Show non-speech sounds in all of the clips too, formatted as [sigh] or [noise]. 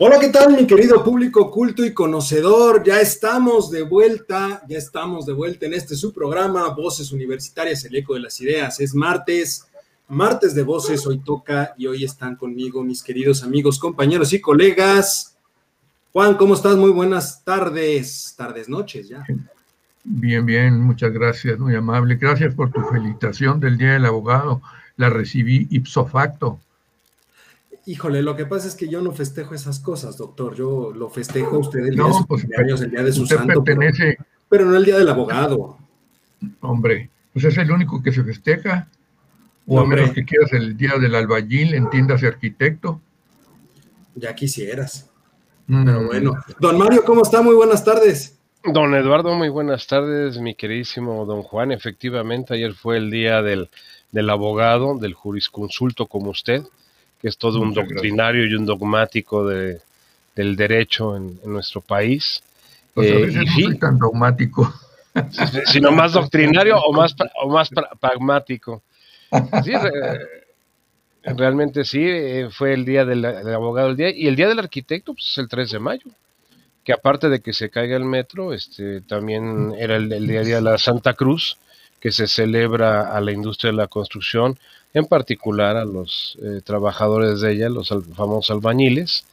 Hola, ¿qué tal mi querido público culto y conocedor? Ya estamos de vuelta, ya estamos de vuelta en este su programa, Voces Universitarias, el eco de las ideas. Es martes, martes de voces, hoy toca y hoy están conmigo mis queridos amigos, compañeros y colegas. Juan, ¿cómo estás? Muy buenas tardes, tardes, noches ya. Bien, bien, muchas gracias, muy amable. Gracias por tu felicitación del Día del Abogado. La recibí ipso facto. Híjole, lo que pasa es que yo no festejo esas cosas, doctor. Yo lo festejo a usted el día de su pues, cumpleaños, el día de su santo, pero, no el día del abogado. Hombre, pues es el único que se festeja. O a menos que quieras el día del albañil, entiendas arquitecto. Ya quisieras. Mm. Pero bueno. Don Mario, ¿cómo está? Muy buenas tardes. Don Eduardo, muy buenas tardes, mi queridísimo don Juan. Efectivamente, ayer fue el día del, del abogado, del jurisconsulto como usted que es todo un doctrinario y un dogmático de, del derecho en, nuestro país. Pues eh, no soy tan dogmático. Sino más [laughs] doctrinario o más, o más pragmático. Sí, realmente sí, eh, fue el día del, abogado el día y el día del arquitecto pues, es el 3 de mayo, que aparte de que se caiga el metro, este también era el, el día de la Santa Cruz, que se celebra a la industria de la construcción, en particular a los eh, trabajadores de ella, los famosos albañiles,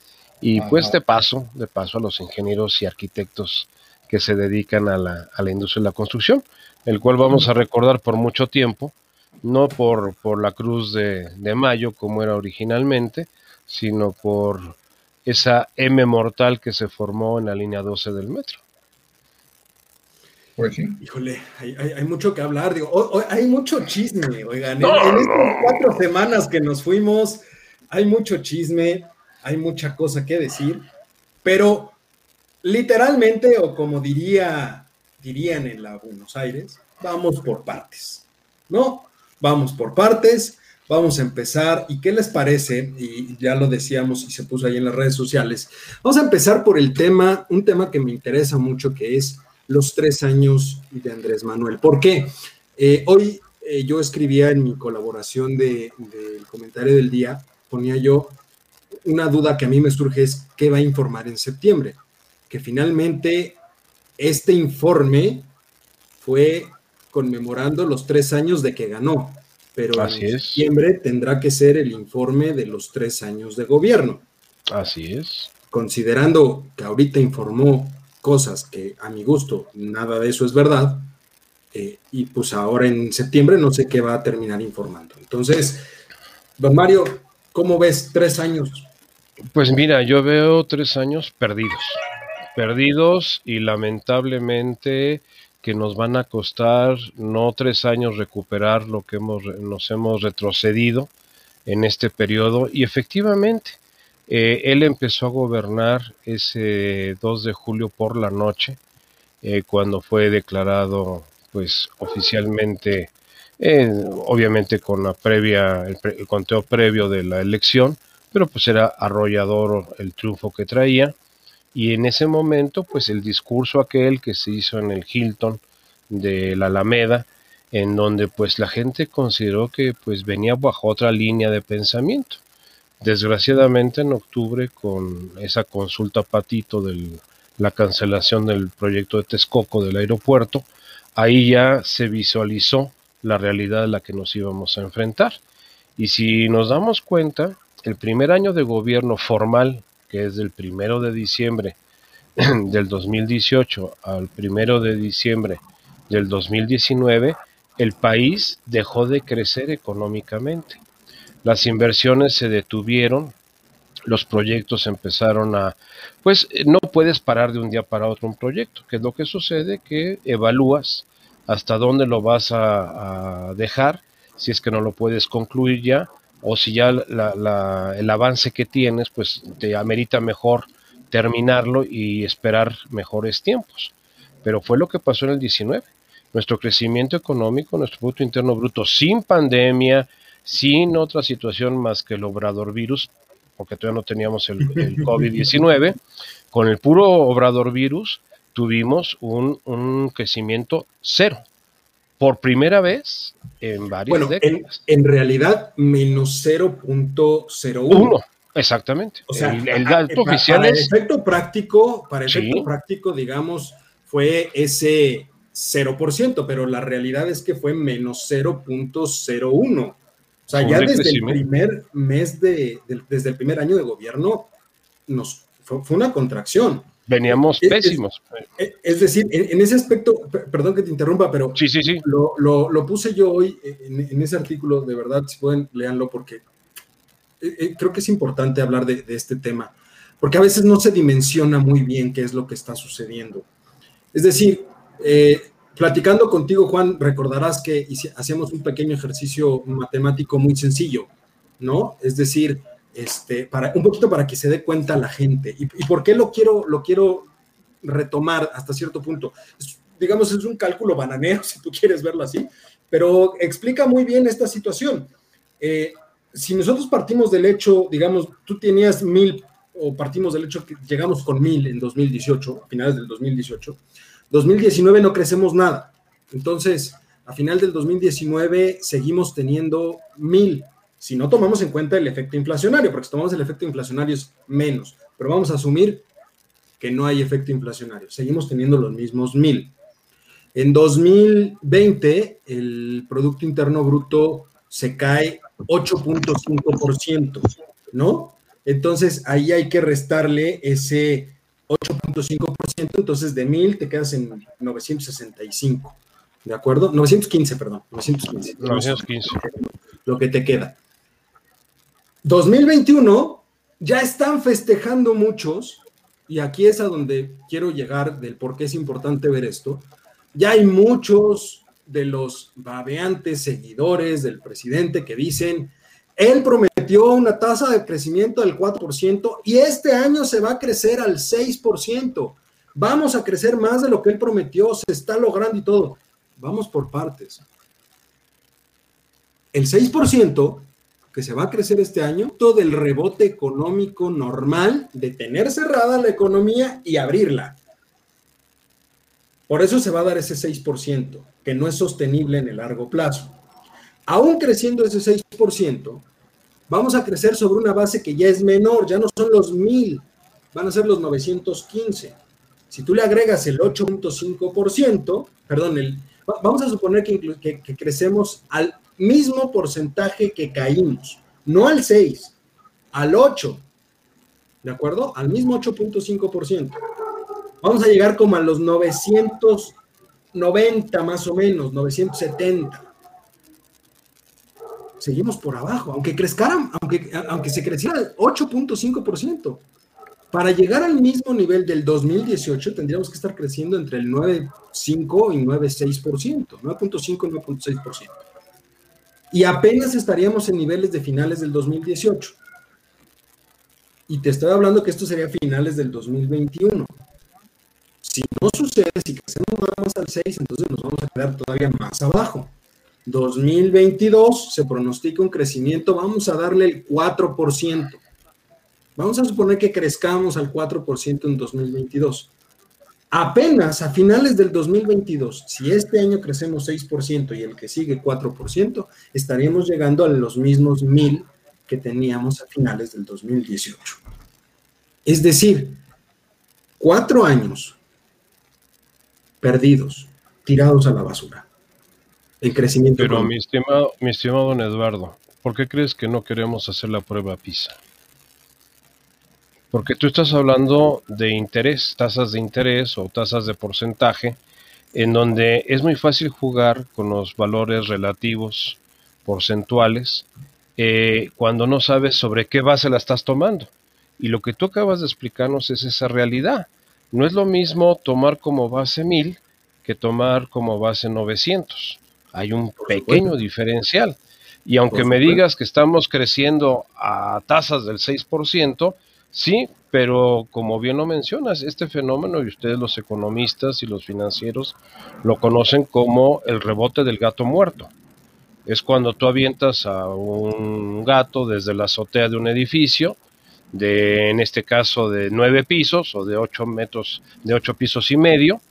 y pues de paso, de paso a los ingenieros y arquitectos que se dedican a la, a la industria de la construcción, el cual vamos a recordar por mucho tiempo, no por, por la cruz de, de mayo como era originalmente, sino por esa M mortal que se formó en la línea 12 del metro. Pues sí. Híjole, hay, mucho que hablar. Digo, hay mucho chisme, oigan. en, estas cuatro semanas que nos fuimos, hay mucho chisme, hay mucha cosa que decir, pero literalmente, o como diría, dirían en la Buenos Aires, vamos por partes, ¿no? Vamos por partes, vamos a empezar. ¿Y qué les parece? Y ya lo decíamos y se puso ahí en las redes sociales. Vamos a empezar por el tema, un tema que me interesa mucho, que es los tres años de Andrés Manuel. ¿Por qué? Eh, hoy eh, yo escribía en mi colaboración del comentario del día, ponía yo una duda que a mí me surge es qué va a informar en septiembre. Que finalmente este informe fue conmemorando los tres años de que ganó, pero en septiembre tendrá que ser el informe de los tres años de gobierno. Así es. Considerando que ahorita informó cosas que a mi gusto nada de eso es verdad, eh, y pues ahora en septiembre no sé qué va a terminar informando. Entonces, don Mario, ¿cómo ves tres años? Pues mira, yo veo tres años perdidos, perdidos y lamentablemente que nos van a costar no tres años recuperar lo que hemos, nos hemos retrocedido en este periodo y efectivamente eh, él empezó a gobernar ese 2 de julio por la noche, eh, cuando fue declarado, pues, oficialmente, eh, obviamente con la previa, el, conteo previo de la elección, pero pues era arrollador el triunfo que traía. Y en ese momento, pues el discurso aquel que se hizo en el Hilton de la Alameda, en donde pues la gente consideró que pues venía bajo otra línea de pensamiento. Desgraciadamente en octubre con esa consulta patito de la cancelación del proyecto de Texcoco del aeropuerto, ahí ya se visualizó la realidad a la que nos íbamos a enfrentar. Y si nos damos cuenta, el primer año de gobierno formal, que es del primero de diciembre [clears throat] del 2018 al primero de diciembre del 2019, el país dejó de crecer económicamente las inversiones se detuvieron, los proyectos empezaron a, pues no puedes parar de un día para otro un proyecto, que es lo que sucede, que evalúas hasta dónde lo vas a, dejar, si es que no lo puedes concluir ya, o si ya el avance que tienes, pues te amerita mejor terminarlo y esperar mejores tiempos. Pero fue lo que pasó en el 19. nuestro crecimiento económico, nuestro Producto Interno Bruto, sin pandemia, sin otra situación más que el obrador virus, porque todavía no teníamos el, el [laughs] COVID-19, con el puro obrador virus tuvimos un, un crecimiento cero por primera vez en varias bueno, décadas. En, en realidad, menos 0.01. Uno, exactamente. O sea, el, el dato para, oficial para es... efecto práctico, para Sí. efecto práctico, digamos, fue ese 0%, pero la realidad es que fue menos 0.01. O sea, ya desde el primer mes de, de- desde el primer año de gobierno, nos fue, fue una contracción. Veníamos Es- pésimos. Eh, Es decir, en, en ese aspecto, per- perdón que te interrumpa, pero Sí, sí, sí. lo, lo- lo puse yo hoy en, en ese artículo, de verdad, si pueden, leanlo, porque eh, eh, creo que es importante hablar de, de este tema, porque a veces no se dimensiona muy bien qué es lo que está sucediendo. Es decir, eh, platicando contigo, Juan, recordarás que hacíamos un pequeño ejercicio matemático muy sencillo, ¿no? Es decir, este, para, un poquito para que se dé cuenta la gente. ¿Y, y por qué lo quiero, lo quiero retomar hasta cierto punto? Digamos, es un cálculo bananero, [laughs] si tú quieres verlo así, pero explica muy bien esta situación. Eh, si nosotros partimos del hecho, digamos, tú tenías mil, o partimos del hecho que llegamos con mil en 2018, a finales del 2018, 2019 no crecemos nada. Entonces, a final del 2019 seguimos teniendo mil, si no tomamos en cuenta el efecto inflacionario, porque si tomamos el efecto inflacionario es menos, pero vamos a asumir que no hay efecto inflacionario, seguimos teniendo los mismos mil. En 2020, el Producto Interno Bruto se cae 8.5%, ¿no? Entonces ahí hay que restarle ese 8.5%, entonces de 1000 te quedas en 965, ¿de acuerdo? 915, perdón, 915. 915. Lo que te queda. 2021 ya están festejando muchos, y aquí es a donde quiero llegar del por qué es importante ver esto. Ya hay muchos de los babeantes seguidores del presidente que dicen, él prometió una tasa de crecimiento del 4% y este año se va a crecer al 6%. Vamos a crecer más de lo que él prometió, se está logrando y todo. Vamos por partes. El 6% que se va a crecer este año, todo el rebote económico normal de tener cerrada la economía y abrirla. Por eso se va a dar ese 6%, que no es sostenible en el largo plazo. Aún creciendo ese 6%, vamos a crecer sobre una base que ya es menor, ya no son los 1000, van a ser los 915. Si tú le agregas el 8.5%, perdón, vamos a suponer que, que, que, crecemos al mismo porcentaje que caímos, no al 6, al 8, ¿de acuerdo? Al mismo 8.5% vamos a llegar como a los 990 más o menos, 970. Seguimos por abajo, aunque crezcaran, aunque, aunque se creciera el 8.5%. Para llegar al mismo nivel del 2018 tendríamos que estar creciendo entre el 9.5 y 9.6%, 9.5 y 9.6%. Y apenas estaríamos en niveles de finales del 2018. Y te estoy hablando que esto sería finales del 2021. Si no sucede, si crecemos más al 6, entonces nos vamos a quedar todavía más abajo. 2022 se pronostica un crecimiento, vamos a darle el 4%. Vamos a suponer que crezcamos al 4% en 2022. Apenas a finales del 2022, si este año crecemos 6% y el que sigue 4%, estaríamos llegando a los mismos mil que teníamos a finales del 2018. Es decir, cuatro años perdidos, tirados a la basura. El crecimiento. Pero mi estimado, mi estimado don Eduardo, ¿por qué crees que no queremos hacer la prueba PISA? Porque tú estás hablando de interés, tasas de interés o tasas de porcentaje, en donde es muy fácil jugar con los valores relativos porcentuales eh, cuando no sabes sobre qué base la estás tomando. Y lo que tú acabas de explicarnos es esa realidad. No es lo mismo tomar como base 1000 que tomar como base 900. Hay un pequeño diferencial. Y aunque me digas que estamos creciendo a tasas del 6%, Sí, pero como bien lo mencionas, este fenómeno, y ustedes los economistas y los financieros lo conocen como el rebote del gato muerto. Es cuando tú avientas a un gato desde la azotea de un edificio, de, en este caso de nueve pisos o de ocho metros, de ocho pisos y medio,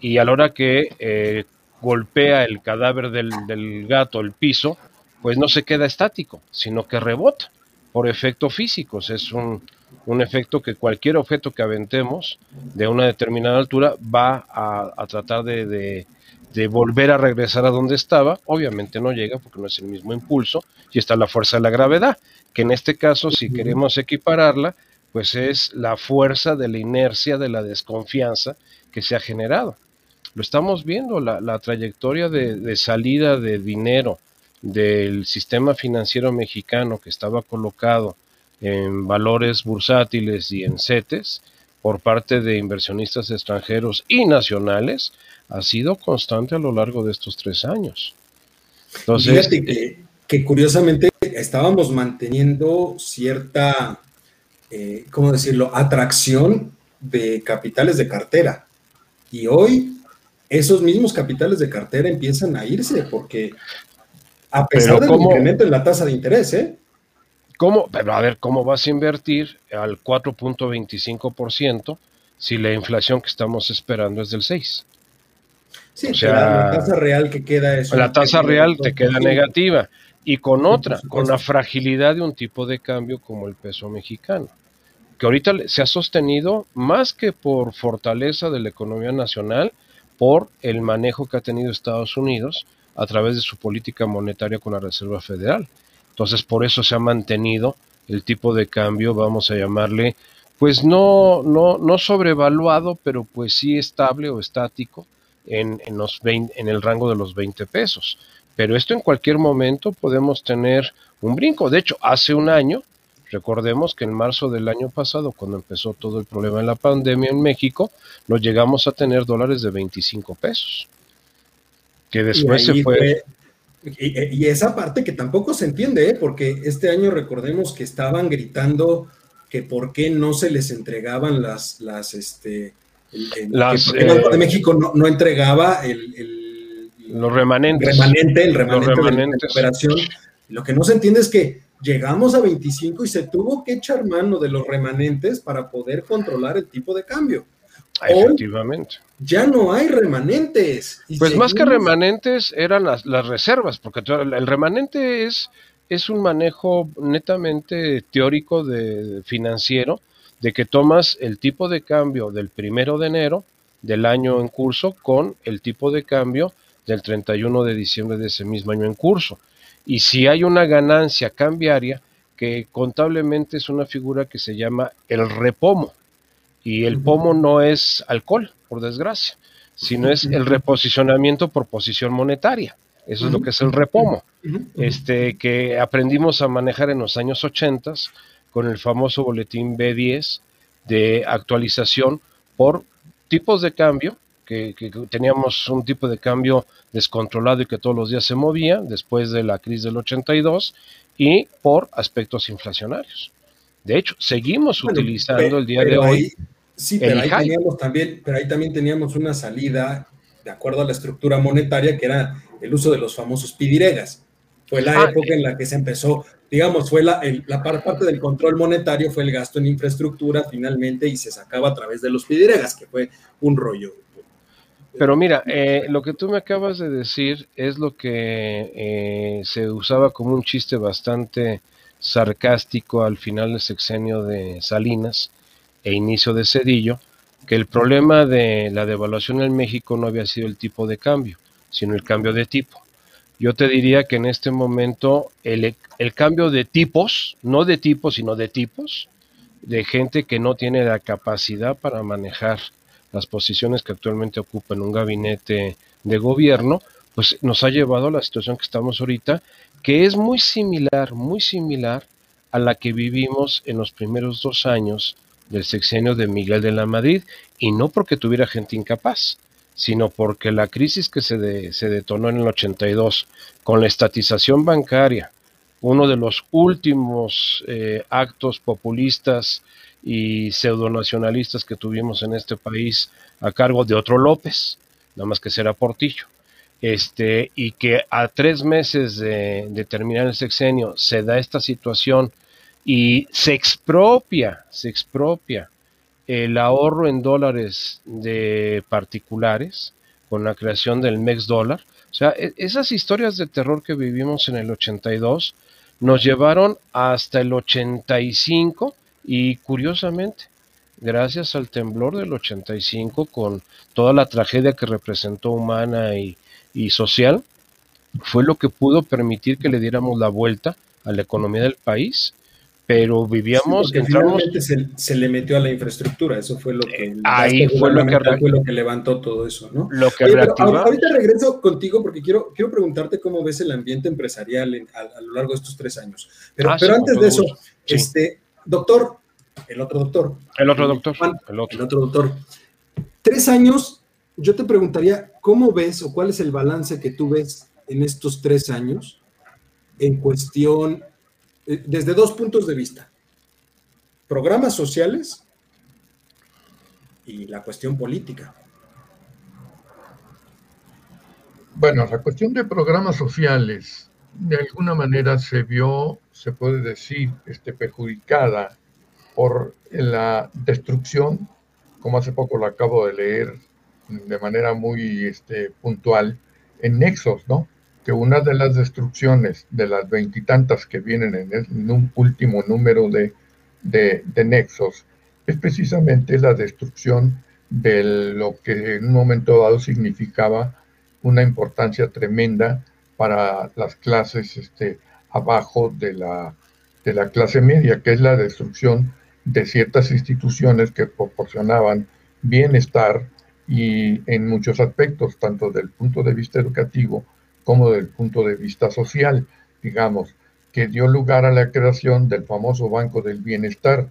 y a la hora que eh, golpea el cadáver del, del gato el piso, pues no se queda estático, sino que rebota por efectos físicos. Es un, un efecto que cualquier objeto que aventemos de una determinada altura va a, tratar de, volver a regresar a donde estaba. Obviamente no llega porque no es el mismo impulso y está la fuerza de la gravedad, que en este caso, si queremos equipararla, pues es la fuerza de la inercia, de la desconfianza que se ha generado. Lo estamos viendo, la, trayectoria de, salida de dinero del sistema financiero mexicano que estaba colocado en valores bursátiles y en CETES por parte de inversionistas extranjeros y nacionales ha sido constante a lo largo de estos tres años. Entonces, que, curiosamente estábamos manteniendo cierta, eh, ¿cómo decirlo?, atracción de capitales de cartera. Y hoy esos mismos capitales de cartera empiezan a irse porque a pesar del incremento en la tasa de interés, ¿eh? ¿Cómo? Pero a ver, ¿cómo vas a invertir al 4.25% si la inflación que estamos esperando es del 6? Sí, o sea, la, tasa real que queda es... La tasa real te queda negativa. Y con otra, con la fragilidad de un tipo de cambio como el peso mexicano, que ahorita se ha sostenido más que por fortaleza de la economía nacional, por el manejo que ha tenido Estados Unidos a través de su política monetaria con la Reserva Federal. Entonces, por eso se ha mantenido el tipo de cambio, vamos a llamarle, pues no, no, no sobrevaluado, pero pues sí estable o estático en, los en el rango de los 20 pesos. Pero esto en cualquier momento podemos tener un brinco. De hecho, hace un año, recordemos que en marzo del año pasado, cuando empezó todo el problema de la pandemia en México, nos llegamos a tener dólares de 25 pesos. Que después se fue y, esa parte que tampoco se entiende, ¿eh? porque este año recordemos que estaban gritando que por qué no se les entregaban las, las, este, el, Banco de eh, México no, entregaba el, los remanentes, remanente, el remanente de operación. Lo que no se entiende es que llegamos a 25 y se tuvo que echar mano de los remanentes para poder controlar el tipo de cambio. Efectivamente. ya no hay remanentes. Pues más que remanentes eran las, las, reservas, porque el remanente es, es un manejo netamente teórico de financiero, de que tomas el tipo de cambio del primero de enero del año en curso con el tipo de cambio del 31 de diciembre de ese mismo año en curso. Y si hay una ganancia cambiaria, que contablemente es una figura que se llama el repomo. Y el pomo no es alcohol, por desgracia, sino es el reposicionamiento por posición monetaria. Eso es lo que es el repomo, este, que aprendimos a manejar en los años 80 con el famoso boletín B10 de actualización por tipos de cambio, que, que, teníamos un tipo de cambio descontrolado y que todos los días se movía después de la crisis del 82 y por aspectos inflacionarios. De hecho, seguimos utilizando el día de hoy. sí, pero ahí, teníamos también, pero ahí también teníamos una salida de acuerdo a la estructura monetaria, que era el uso de los famosos pidiregas. Fue la ah, época en la que se empezó, digamos, fue la, la parte del control monetario, fue el gasto en infraestructura finalmente y se sacaba a través de los pidiregas, que fue un rollo. Pero mira, eh, lo que tú me acabas de decir es lo que eh, se usaba como un chiste bastante sarcástico al final del sexenio de Salinas e inicio de Cedillo, que el problema de la devaluación en México no había sido el tipo de cambio, sino el cambio de tipo. Yo te diría que en este momento el, el cambio de tipos, no de tipos, sino de tipos, de gente que no tiene la capacidad para manejar las posiciones que actualmente ocupa en un gabinete de gobierno, pues nos ha llevado a la situación que estamos ahorita, que es muy similar, muy similar a la que vivimos en los primeros dos años del sexenio de Miguel de la Madrid, y no porque tuviera gente incapaz, sino porque la crisis que se, se detonó en el 82 con la estatización bancaria, uno de los últimos eh, actos populistas y pseudonacionalistas que tuvimos en este país a cargo de otro López, nada más que será Portillo. Este, y que a tres meses de, terminar el sexenio se da esta situación y se expropia, se expropia el ahorro en dólares de particulares con la creación del MEX dólar. O sea, e, esas historias de terror que vivimos en el 82 nos llevaron hasta el 85 y curiosamente, gracias al temblor del 85 con toda la tragedia que representó humana y, y social, fue lo que pudo permitir que le diéramos la vuelta a la economía del país pero vivíamos, sí, entramos, se, se, le metió a la infraestructura, eso fue lo que ahí fue lo que, fue lo que levantó todo eso, ¿no? Lo que Oye, ahorita regreso contigo porque quiero, quiero preguntarte cómo ves el ambiente empresarial en, a, a, lo largo de estos tres años. Pero, ah, pero sí, antes de eso, sí. este, doctor, el otro doctor. El otro doctor. Juan, el, otro. el otro doctor. Tres años, yo te preguntaría, ¿cómo ves o cuál es el balance que tú ves en estos tres años en cuestión eh, desde dos puntos de vista. Programas sociales y la cuestión política. Bueno, la cuestión de programas sociales de alguna manera se vio, se puede decir, este, perjudicada por la destrucción, como hace poco lo acabo de leer de manera muy este, puntual, en Nexos, ¿no? que una de las destrucciones de las veintitantas que vienen en, el, último número de, de, de, nexos es precisamente la destrucción de lo que en un momento dado significaba una importancia tremenda para las clases este, abajo de la, de la clase media, que es la destrucción de ciertas instituciones que proporcionaban bienestar y en muchos aspectos, tanto del punto de vista educativo, como del punto de vista social, digamos, que dio lugar a la creación del famoso Banco del Bienestar.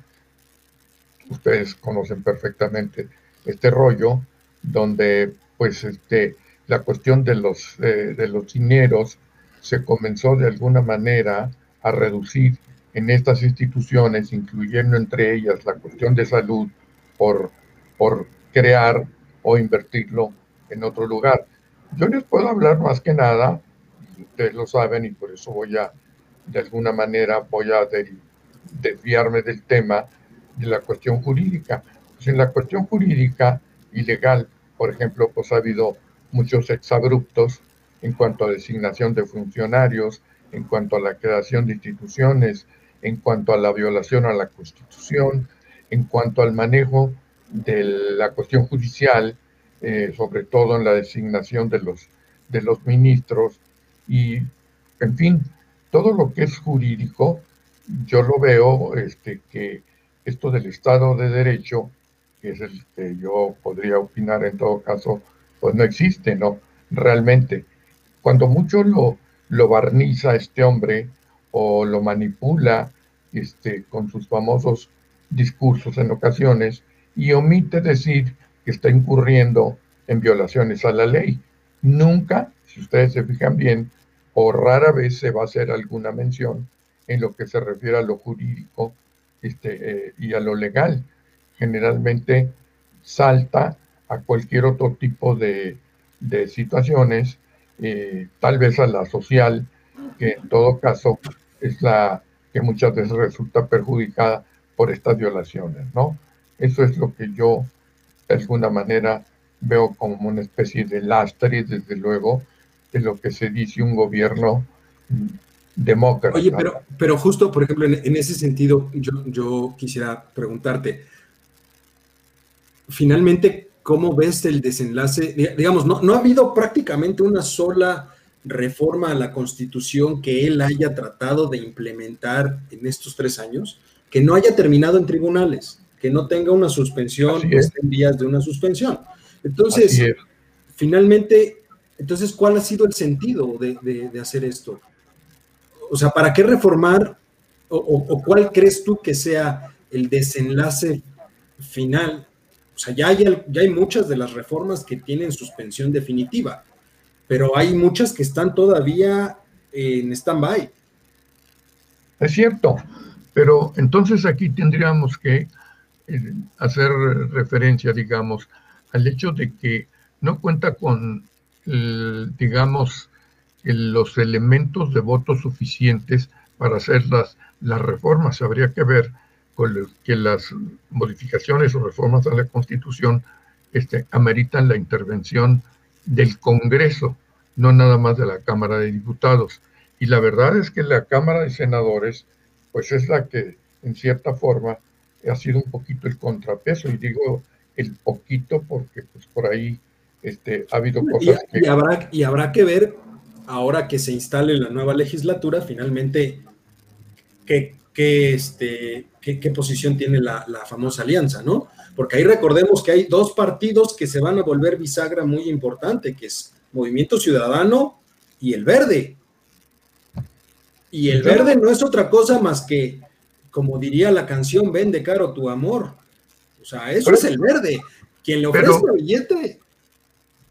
Ustedes conocen perfectamente este rollo, donde pues este, la cuestión de los, eh, de los dineros se comenzó de alguna manera a reducir en estas instituciones, incluyendo entre ellas la cuestión de salud, por, por crear o invertirlo en otro lugar. Yo les puedo hablar más que nada, ustedes lo saben, y por eso voy a, de alguna manera, voy a desviarme del tema de la cuestión jurídica. Pues en la cuestión jurídica y legal, por ejemplo, pues ha habido muchos exabruptos en cuanto a designación de funcionarios, en cuanto a la creación de instituciones, en cuanto a la violación a la Constitución, en cuanto al manejo de la cuestión judicial, eh, sobre todo en la designación de los, de los ministros y, en fin, todo lo que es jurídico, yo lo veo este, que esto del Estado de Derecho, que es el que yo podría opinar en todo caso, pues no existe, ¿no? Realmente. Cuando mucho lo, lo barniza este hombre o lo manipula este, con sus famosos discursos en ocasiones y omite decir que está incurriendo en violaciones a la ley. Nunca, si ustedes se fijan bien, o rara vez se va a hacer alguna mención en lo que se refiere a lo jurídico este, eh, y a lo legal. Generalmente salta a cualquier otro tipo de, de situaciones, eh, tal vez a la social, que en todo caso es la que muchas veces resulta perjudicada por estas violaciones, ¿no? Eso es lo que yo, de alguna manera, veo como una especie de lastre, desde luego, de lo que se dice un gobierno demócrata. Oye, pero, pero justo, por ejemplo, en, en ese sentido, yo, yo, quisiera preguntarte, finalmente, ¿cómo ves el desenlace? Digamos, no, no ha habido prácticamente una sola reforma a la Constitución que él haya tratado de implementar en estos tres años, que no haya terminado en tribunales, que no tenga una suspensión, que esté en vías de una suspensión. Entonces, finalmente, entonces, ¿cuál ha sido el sentido de, de, de, hacer esto? O sea, ¿para qué reformar o, o, cuál crees tú que sea el desenlace final? O sea, ya hay, ya hay muchas de las reformas que tienen suspensión definitiva, pero hay muchas que están todavía en stand-by. Es cierto, pero entonces aquí tendríamos que eh, hacer referencia, digamos, al hecho de que no cuenta con, digamos, los elementos de voto suficientes para hacer las, las reformas. Habría que ver que las modificaciones o reformas a la Constitución este, ameritan la intervención del Congreso, no nada más de la Cámara de Diputados. Y la verdad es que la Cámara de Senadores, pues es la que, en cierta forma, ha sido un poquito el contrapeso. Y digo el poquito porque, pues, por ahí este, ha habido cosas y, que... Y habrá, y habrá que ver, ahora que se instale la nueva legislatura, finalmente, qué, qué, este, qué, posición tiene la, la famosa alianza, ¿no? Porque ahí recordemos que hay dos partidos que se van a volver bisagra muy importante, que es Movimiento Ciudadano y el Verde. Y el Verde no es otra cosa más que, como diría la canción, vende caro tu amor. O sea, eso es el Verde. Quien le ofrece el billete.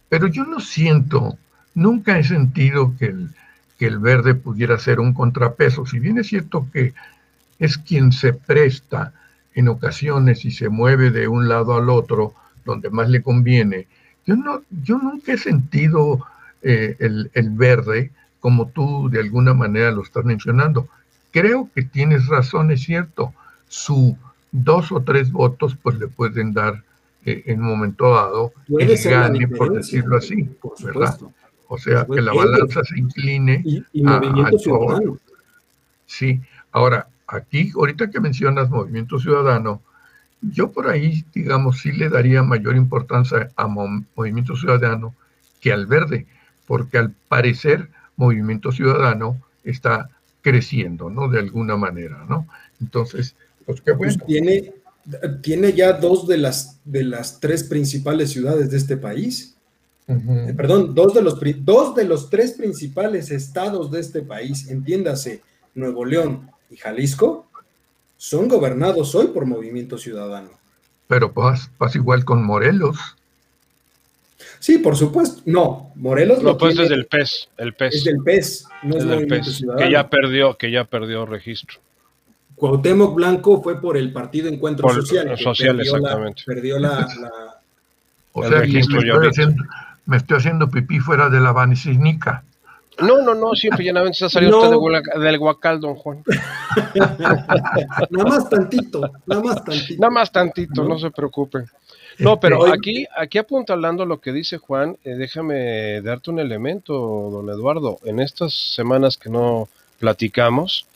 Pero yo no siento, nunca he sentido que el, que el Verde pudiera ser un contrapeso. Si bien es cierto que es quien se presta en ocasiones y se mueve de un lado al otro donde más le conviene. Yo, no, yo nunca he sentido eh, el, el, verde como tú de alguna manera lo estás mencionando. Creo que tienes razón, es cierto. Su dos o tres votos pues le pueden dar eh, en un momento dado el gane, por decirlo así, ¿verdad? O sea, que la balanza se incline y, a, al Sí, ahora, aquí, ahorita que mencionas Movimiento Ciudadano, yo por ahí, digamos, sí le daría mayor importancia a Movimiento Ciudadano que al verde, porque al parecer Movimiento Ciudadano está creciendo, ¿no? De alguna manera, ¿no? Entonces, pues qué bueno. Pues tiene, tiene ya dos de las, de las tres principales ciudades de este país. Eh, perdón, dos de, los, dos de los tres principales estados de este país, entiéndase, Nuevo León, y Jalisco son gobernados hoy por Movimiento Ciudadano. Pero pasa, igual con Morelos. Sí, por supuesto. No, Morelos no. pues es del PES, el PES. Es del PES, no es, del PES, Que ya perdió, que ya perdió registro. Cuauhtémoc Blanco fue por el Partido Encuentro Social. social, perdió exactamente. La, perdió la, [laughs] o sea, registro me, estoy haciendo, me estoy haciendo pipí fuera de la vanicínica. No, no, no, siempre llanamente se ha salido usted del Huacal, don Juan. nada más tantito, nada más tantito. Nada más tantito, no, se preocupe. No, pero aquí, aquí apuntando lo que dice Juan, eh, déjame darte un elemento, don Eduardo. En estas semanas que no platicamos,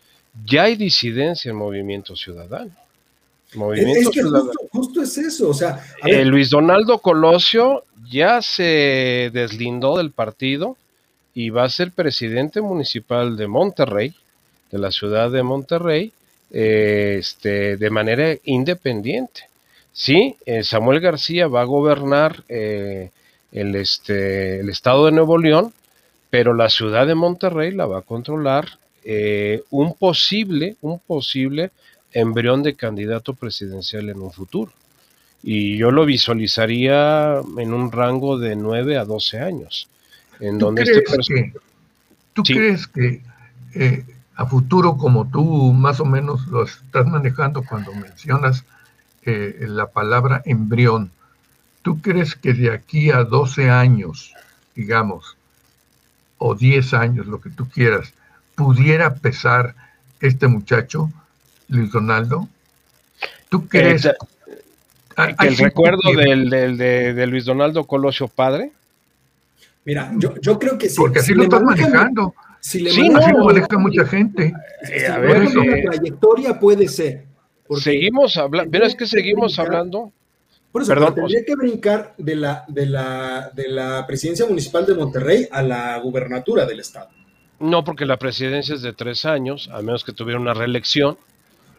ya hay disidencia en Movimiento Ciudadano. Movimiento es que Justo, es eso, o sea... Eh, Luis Donaldo Colosio ya se deslindó del partido y va a ser presidente municipal de Monterrey, de la ciudad de Monterrey, eh, este, de manera independiente. Sí, eh, Samuel García va a gobernar eh, el, este, el estado de Nuevo León, pero la ciudad de Monterrey la va a controlar un posible, un posible embrión de candidato presidencial en un futuro. Y yo lo visualizaría en un rango de 9 a 12 años. En ¿Tú donde crees que, ¿tú crees que eh, a futuro, como tú más o menos lo estás manejando cuando mencionas eh, la palabra embrión, ¿tú crees que de aquí a 12 años, digamos, o 10 años, lo que tú quieras, pudiera pesar este muchacho, Luis Donaldo? ¿Tú eh, crees? que el recuerdo del, del, de Luis Donaldo Colosio padre Mira, yo, yo creo que sí. Porque así lo estás manejando. Si le sí, así lo maneja mucha gente. Eh, a ver, eh, trayectoria puede ser. Seguimos hablando, pero es que seguimos hablando. Por eso, Perdón, tendría que brincar de la, de, la, de la presidencia municipal de Monterrey a la gubernatura del estado. No, porque la presidencia es de tres años, a menos que tuviera una reelección.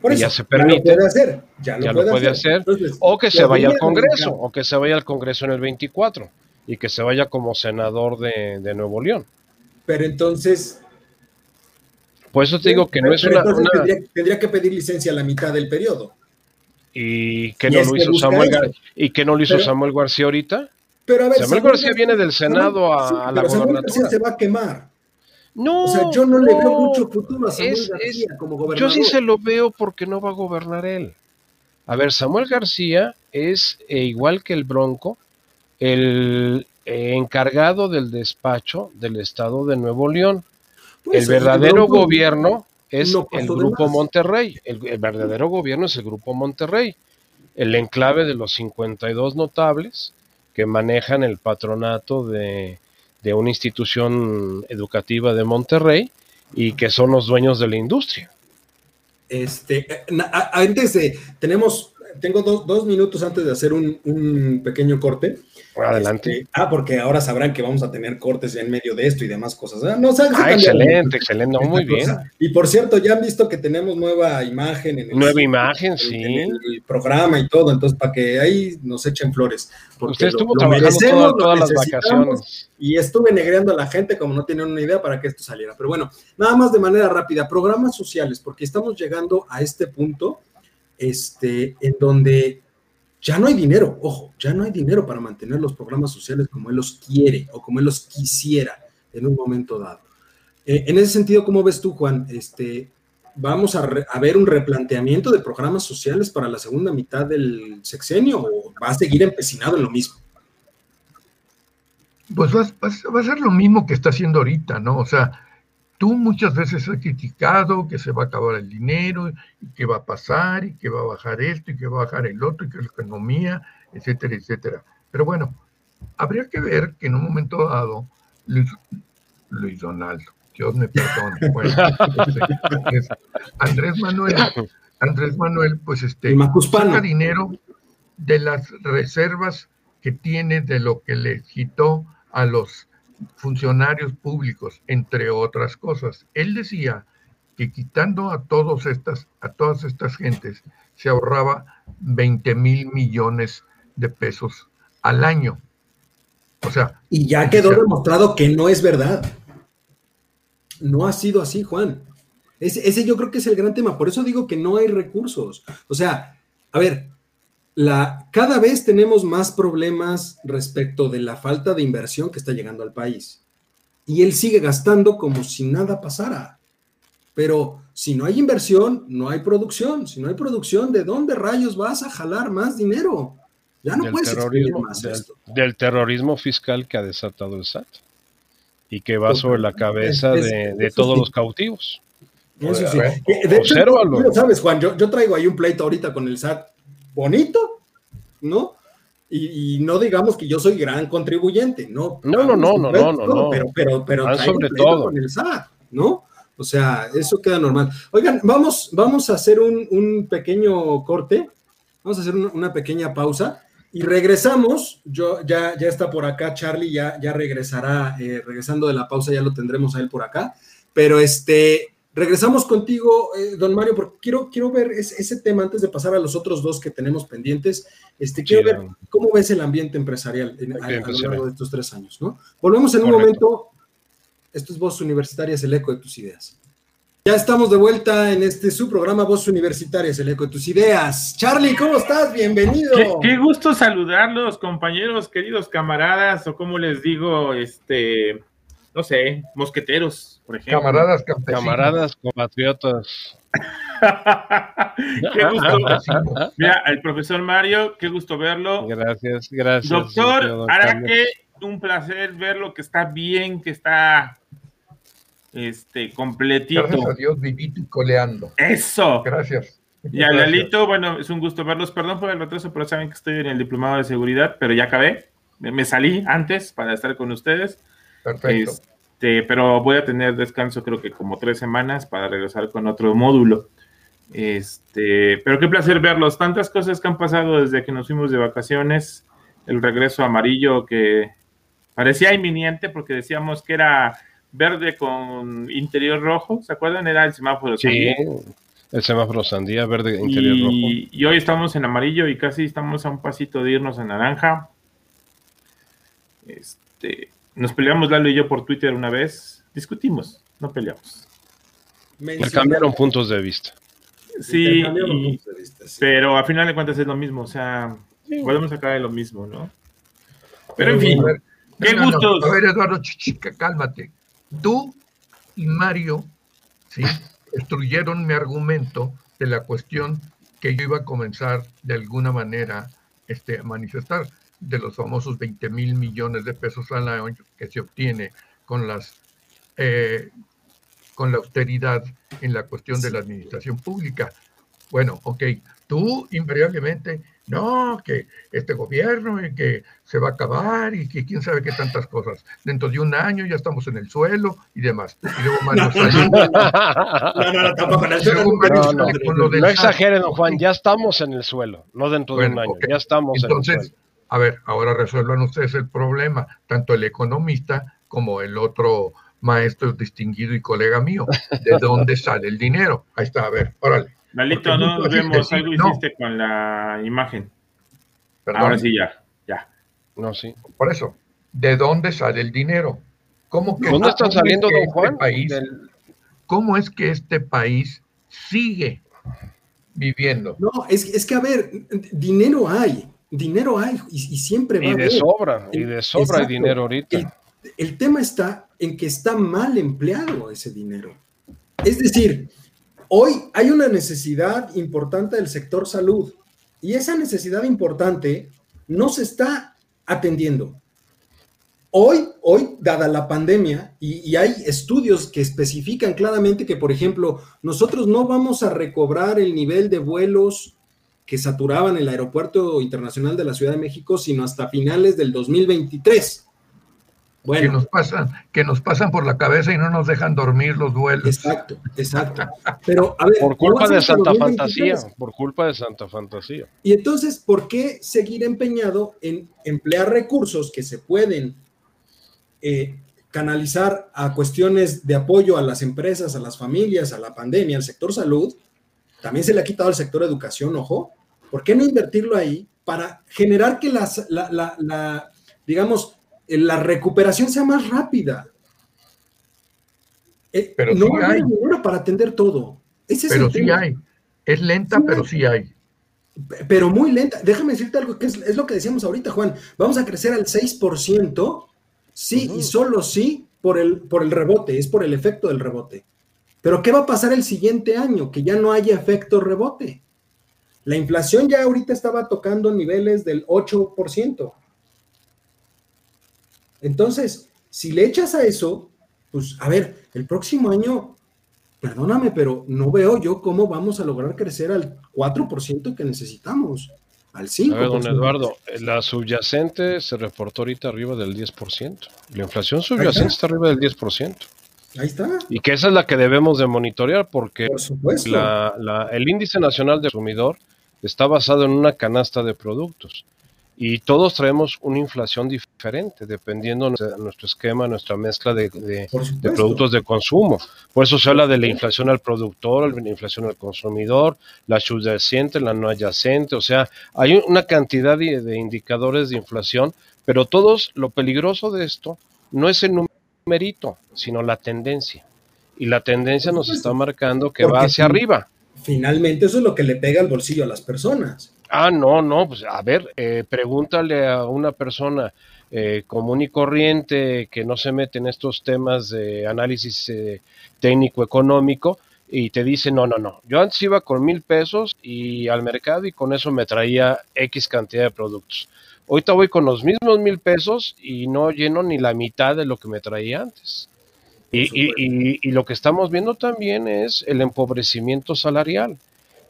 Por eso, ya se permite. Ya lo puede hacer. Ya lo, puede, hacer. o que se vaya al Congreso, o que se vaya al Congreso en el 24 y que se vaya como senador de, Nuevo León. Pero entonces... Pues eso te digo que no es una... Tendría, que pedir licencia a la mitad del periodo. ¿Y que no lo hizo Samuel, ¿y que no lo hizo Samuel García ahorita? Pero a ver, Samuel, García viene del Senado a, la Samuel García se va a quemar. No, o sea, yo no, le veo mucho futuro a Samuel García como gobernador. Yo sí se lo veo porque no va a gobernar él. A ver, Samuel García es eh, igual que el Bronco, el eh, encargado del despacho del Estado de Nuevo León. Pues, el verdadero gobierno es no el Grupo. Monterrey. El, el verdadero gobierno es el Grupo Monterrey, el enclave de los 52 notables que manejan el patronato de, de una institución educativa de Monterrey y que son los dueños de la industria. Este, eh, antes de, tenemos, tengo do- dos minutos antes de hacer un, un pequeño corte. Adelante. Este, ah, porque ahora sabrán que vamos a tener cortes en medio de esto y demás cosas. Ah, no, Ah, excelente, excelente, no, muy bien. Y por cierto, ya han visto que tenemos nueva imagen en el, Nueva imagen, en- sí. en el programa y todo, entonces para que ahí nos echen flores. porque Usted lo- estuvo lo trabajando merecemos, toda- lo todas las vacaciones. Y estuve negreando a la gente como no tienen una idea para que esto saliera. Pero bueno, nada más de manera rápida, programas sociales, porque estamos llegando a este punto este, en donde ya no hay dinero, ojo, ya no hay dinero para mantener los programas sociales como él los quiere o como él los quisiera en un momento dado. Eh, en ese sentido, ¿cómo ves tú, Juan? Este, ¿Vamos a, ver un replanteamiento de programas sociales para la segunda mitad del sexenio o va a seguir empecinado en lo mismo? Pues va- va a ser lo mismo que está haciendo ahorita, ¿no? O sea, tú muchas veces has criticado que se va a acabar el dinero, y que va a pasar, y que va a bajar esto, y que va a bajar el otro, y que la economía, etcétera, etcétera. Pero bueno, habría que ver que en un momento dado, Luis, Luis Donaldo, Dios me perdone, bueno, [laughs] Andrés Manuel, Andrés Manuel, pues este, saca dinero de las reservas que tiene de lo que le quitó a los funcionarios públicos, entre otras cosas. Él decía que quitando a todos estas, a todas estas gentes, se ahorraba 20 mil millones de pesos al año. O sea, Y ya quedó sea- demostrado que no es verdad. No ha sido así, Juan. Ese, ese yo creo que es el gran tema. Por eso digo que no hay recursos. O sea, a ver, la, cada vez tenemos más problemas respecto de la falta de inversión que está llegando al país. Y él sigue gastando como si nada pasara. Pero si no hay inversión, no hay producción. Si no hay producción, ¿de dónde rayos vas a jalar más dinero? Ya no del puedes terrorismo, más del, esto. del terrorismo fiscal que ha desatado el SAT y que va sobre la cabeza Es- es- de, todos sí. los cautivos. Eso A sí. ver, Eh, De hecho, tú lo sabes, Juan, yo, yo traigo ahí un pleito ahorita con el SAT bonito, ¿no? Y, y no digamos que yo soy gran contribuyente, ¿no? No, no, no, no, no, no, no. Pero, pero, pero Ah, sobre todo. con el SAT, ¿no? O sea, eso queda normal. Oigan, vamos, vamos a hacer un, un pequeño corte, vamos a hacer una, una pequeña pausa y regresamos. Yo ya, ya está por acá, Charlie, ya, ya regresará, eh, regresando de la pausa, ya lo tendremos a él por acá. Pero este, regresamos contigo, eh, don Mario, porque quiero, quiero ver ese, ese tema antes de pasar a los otros dos que tenemos pendientes. Este, quiero ver cómo ves el ambiente empresarial en- a, a lo largo de estos tres años, ¿no? Volvemos en un momento. Esto es Voz Universitarias, el eco de tus ideas. Ya estamos de vuelta en este su programa Voz Universitarias, el eco de tus ideas. Charlie, ¿cómo estás? Bienvenido. Qué, qué gusto saludarlos, compañeros, queridos camaradas, o como les digo, este, no sé, mosqueteros, por ejemplo. camaradas campesinos. Camaradas, compatriotas. [laughs] qué gusto. campesinos. Mira, el profesor Mario, qué gusto verlo. Gracias, gracias. Doctor Carlos. Araque, un placer verlo, que está bien, que está este completito. Gracias a Dios vivito y coleando. Eso. Gracias. Y a. Lalito, bueno, es un gusto verlos. Perdón por el retraso, pero saben que estoy en el diplomado de seguridad, pero ya acabé. Me salí antes para estar con ustedes. Perfecto. Este, pero voy a tener descanso creo que como tres semanas para regresar con otro módulo. Este, pero qué placer verlos. Tantas cosas que han pasado desde que nos fuimos de vacaciones. El regreso amarillo que parecía inminente porque decíamos que era verde con interior rojo. ¿Se acuerdan? Era el semáforo. Sí, también. el semáforo sandía, verde, interior rojo. Y, y hoy estamos en amarillo y casi estamos a un pasito de irnos a naranja. Este, nos peleamos Lalo y yo por Twitter una vez. Discutimos, no peleamos. Me cambiaron puntos de vista. Sí, y- puntos de vista, sí. pero a final de cuentas es lo mismo. O sea, podemos sacar de lo mismo, ¿no? Pero en fin, ver, qué no. gustos. A ver, Eduardo, chichica, cálmate. Tú y Mario, ¿sí? Destruyeron mi argumento de la cuestión que yo iba a comenzar de alguna manera este, a manifestar de los famosos 20 mil millones de pesos al año que se obtiene con las eh, con la austeridad en la cuestión de la administración pública. Bueno, ok, tú invariablemente, no, que este gobierno y que se va a acabar y que quién sabe qué tantas cosas. Dentro de un año ya estamos en el suelo y demás. Y luego Mario no, exageren, don Juan, ya estamos en el suelo, no dentro de un año, ya estamos Entonces, en el suelo. A ver, ahora resuelvan ustedes el problema, tanto el economista como el otro maestro distinguido y colega mío. ¿De [laughs] dónde sale el dinero? Ahí está, a ver, órale. Lalito, no nos [laughs] vemos, algo hiciste con la imagen. Ahora sí, ya, ya. No, sí. Por eso, ¿de dónde sale el dinero? ¿Cómo que, ¿Dónde está saliendo, don este Juan? país, ¿Cómo es que este país sigue viviendo? No, es, es que, a ver, dinero hay, dinero hay y, y siempre va y de sobra, y de sobra hay dinero ahorita. El, el tema está en que está mal empleado ese dinero. Es decir, hoy hay una necesidad importante del sector salud y esa necesidad importante no se está atendiendo. Hoy, hoy, dada la pandemia, y, y, hay estudios que especifican claramente que, por ejemplo, nosotros no vamos a recobrar el nivel de vuelos que saturaban el Aeropuerto Internacional de la Ciudad de México, sino hasta finales del 2023. Bueno. Que nos pasan, que nos pasan por la cabeza y no nos dejan dormir los vuelos. Exacto, exacto. Pero a ver, por culpa de Santa Fantasía, por culpa de Santa Fantasía. Y entonces, ¿por qué seguir empeñado en emplear recursos que se pueden eh, canalizar a cuestiones de apoyo a las empresas, a las familias, a la pandemia, al sector salud? También se le ha quitado al sector educación, ojo. ¿Por qué no invertirlo ahí para generar que las, la, la, la digamos, la recuperación sea más rápida. Eh, pero no sí hay dinero para atender todo. Ese pero es sí tema. hay. Es lenta, sí pero hay. sí hay. Pero muy lenta. Déjame decirte algo que es, es, lo que decíamos ahorita, Juan. Vamos a crecer al 6%, sí, uh -huh. y solo sí, por el, por el rebote, es por el efecto del rebote. Pero ¿qué va a pasar el siguiente año? Que ya no haya efecto rebote. La inflación ya ahorita estaba tocando niveles del 8%. Entonces, si le echas a eso, pues a ver, el próximo año, perdóname, pero no veo yo cómo vamos a lograr crecer al 4% que necesitamos, al 5%. A ver, don Eduardo, la subyacente se reportó ahorita arriba del 10%. La inflación subyacente está. está arriba del 10%. Ahí está. Y que esa es la que debemos de monitorear porque Por. La, la, el índice nacional de consumidor está basado en una canasta de productos y todos traemos una inflación diferente dependiendo de nuestro esquema, nuestra mezcla de, de, de, productos de consumo. Por eso se habla de la inflación al productor, la inflación al consumidor, la subyacente, la no adyacente, o sea, hay una cantidad de, de indicadores de inflación, pero todos, lo peligroso de esto no es el numerito, sino la tendencia. Y la tendencia nos está marcando que va hacia arriba. Finalmente eso es lo que le pega al bolsillo a las personas. Ah, no, no, pues a ver, eh, pregúntale a una persona eh, común y corriente que no se mete en estos temas de análisis eh, técnico-económico y te dice, no, no, no, yo antes iba con mil pesos y al mercado y con eso me traía X cantidad de productos. Ahorita voy con los mismos mil pesos y no lleno ni la mitad de lo que me traía antes. Y, y, y, y lo que estamos viendo también es el empobrecimiento salarial.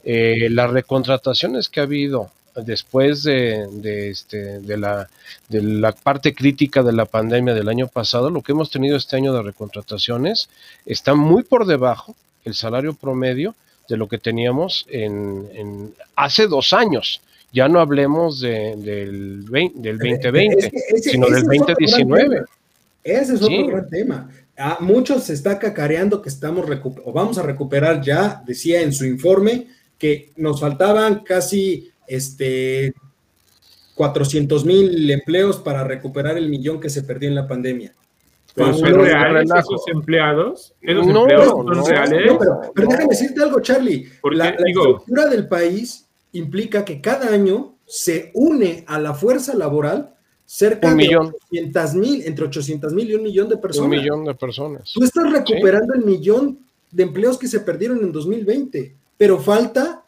Eh, las recontrataciones que ha habido después de, de, este, de, la, de la parte crítica de la pandemia del año pasado, lo que hemos tenido este año de recontrataciones está muy por debajo el salario promedio de lo que teníamos en, en hace dos años. Ya no hablemos de, del, 20, del 2020, ese, ese, sino ese del 2019. Ese es otro sí. gran tema. A muchos se está cacareando que estamos o vamos a recuperar ya, decía en su informe, que nos faltaban casi este 400 mil empleos para recuperar el millón que se perdió en la pandemia. Pero ¿Son reales esos empleados? ¿Esos no, empleados no, son no, reales? No, pero, pero, déjame decirte algo, Charlie. La, la digo, estructura del país implica que cada año se une a la fuerza laboral cerca un de millón. 800 mil, entre 800 mil y un millón de personas. Un millón de personas. Tú estás recuperando sí. el millón de empleos que se perdieron en 2020 pero falta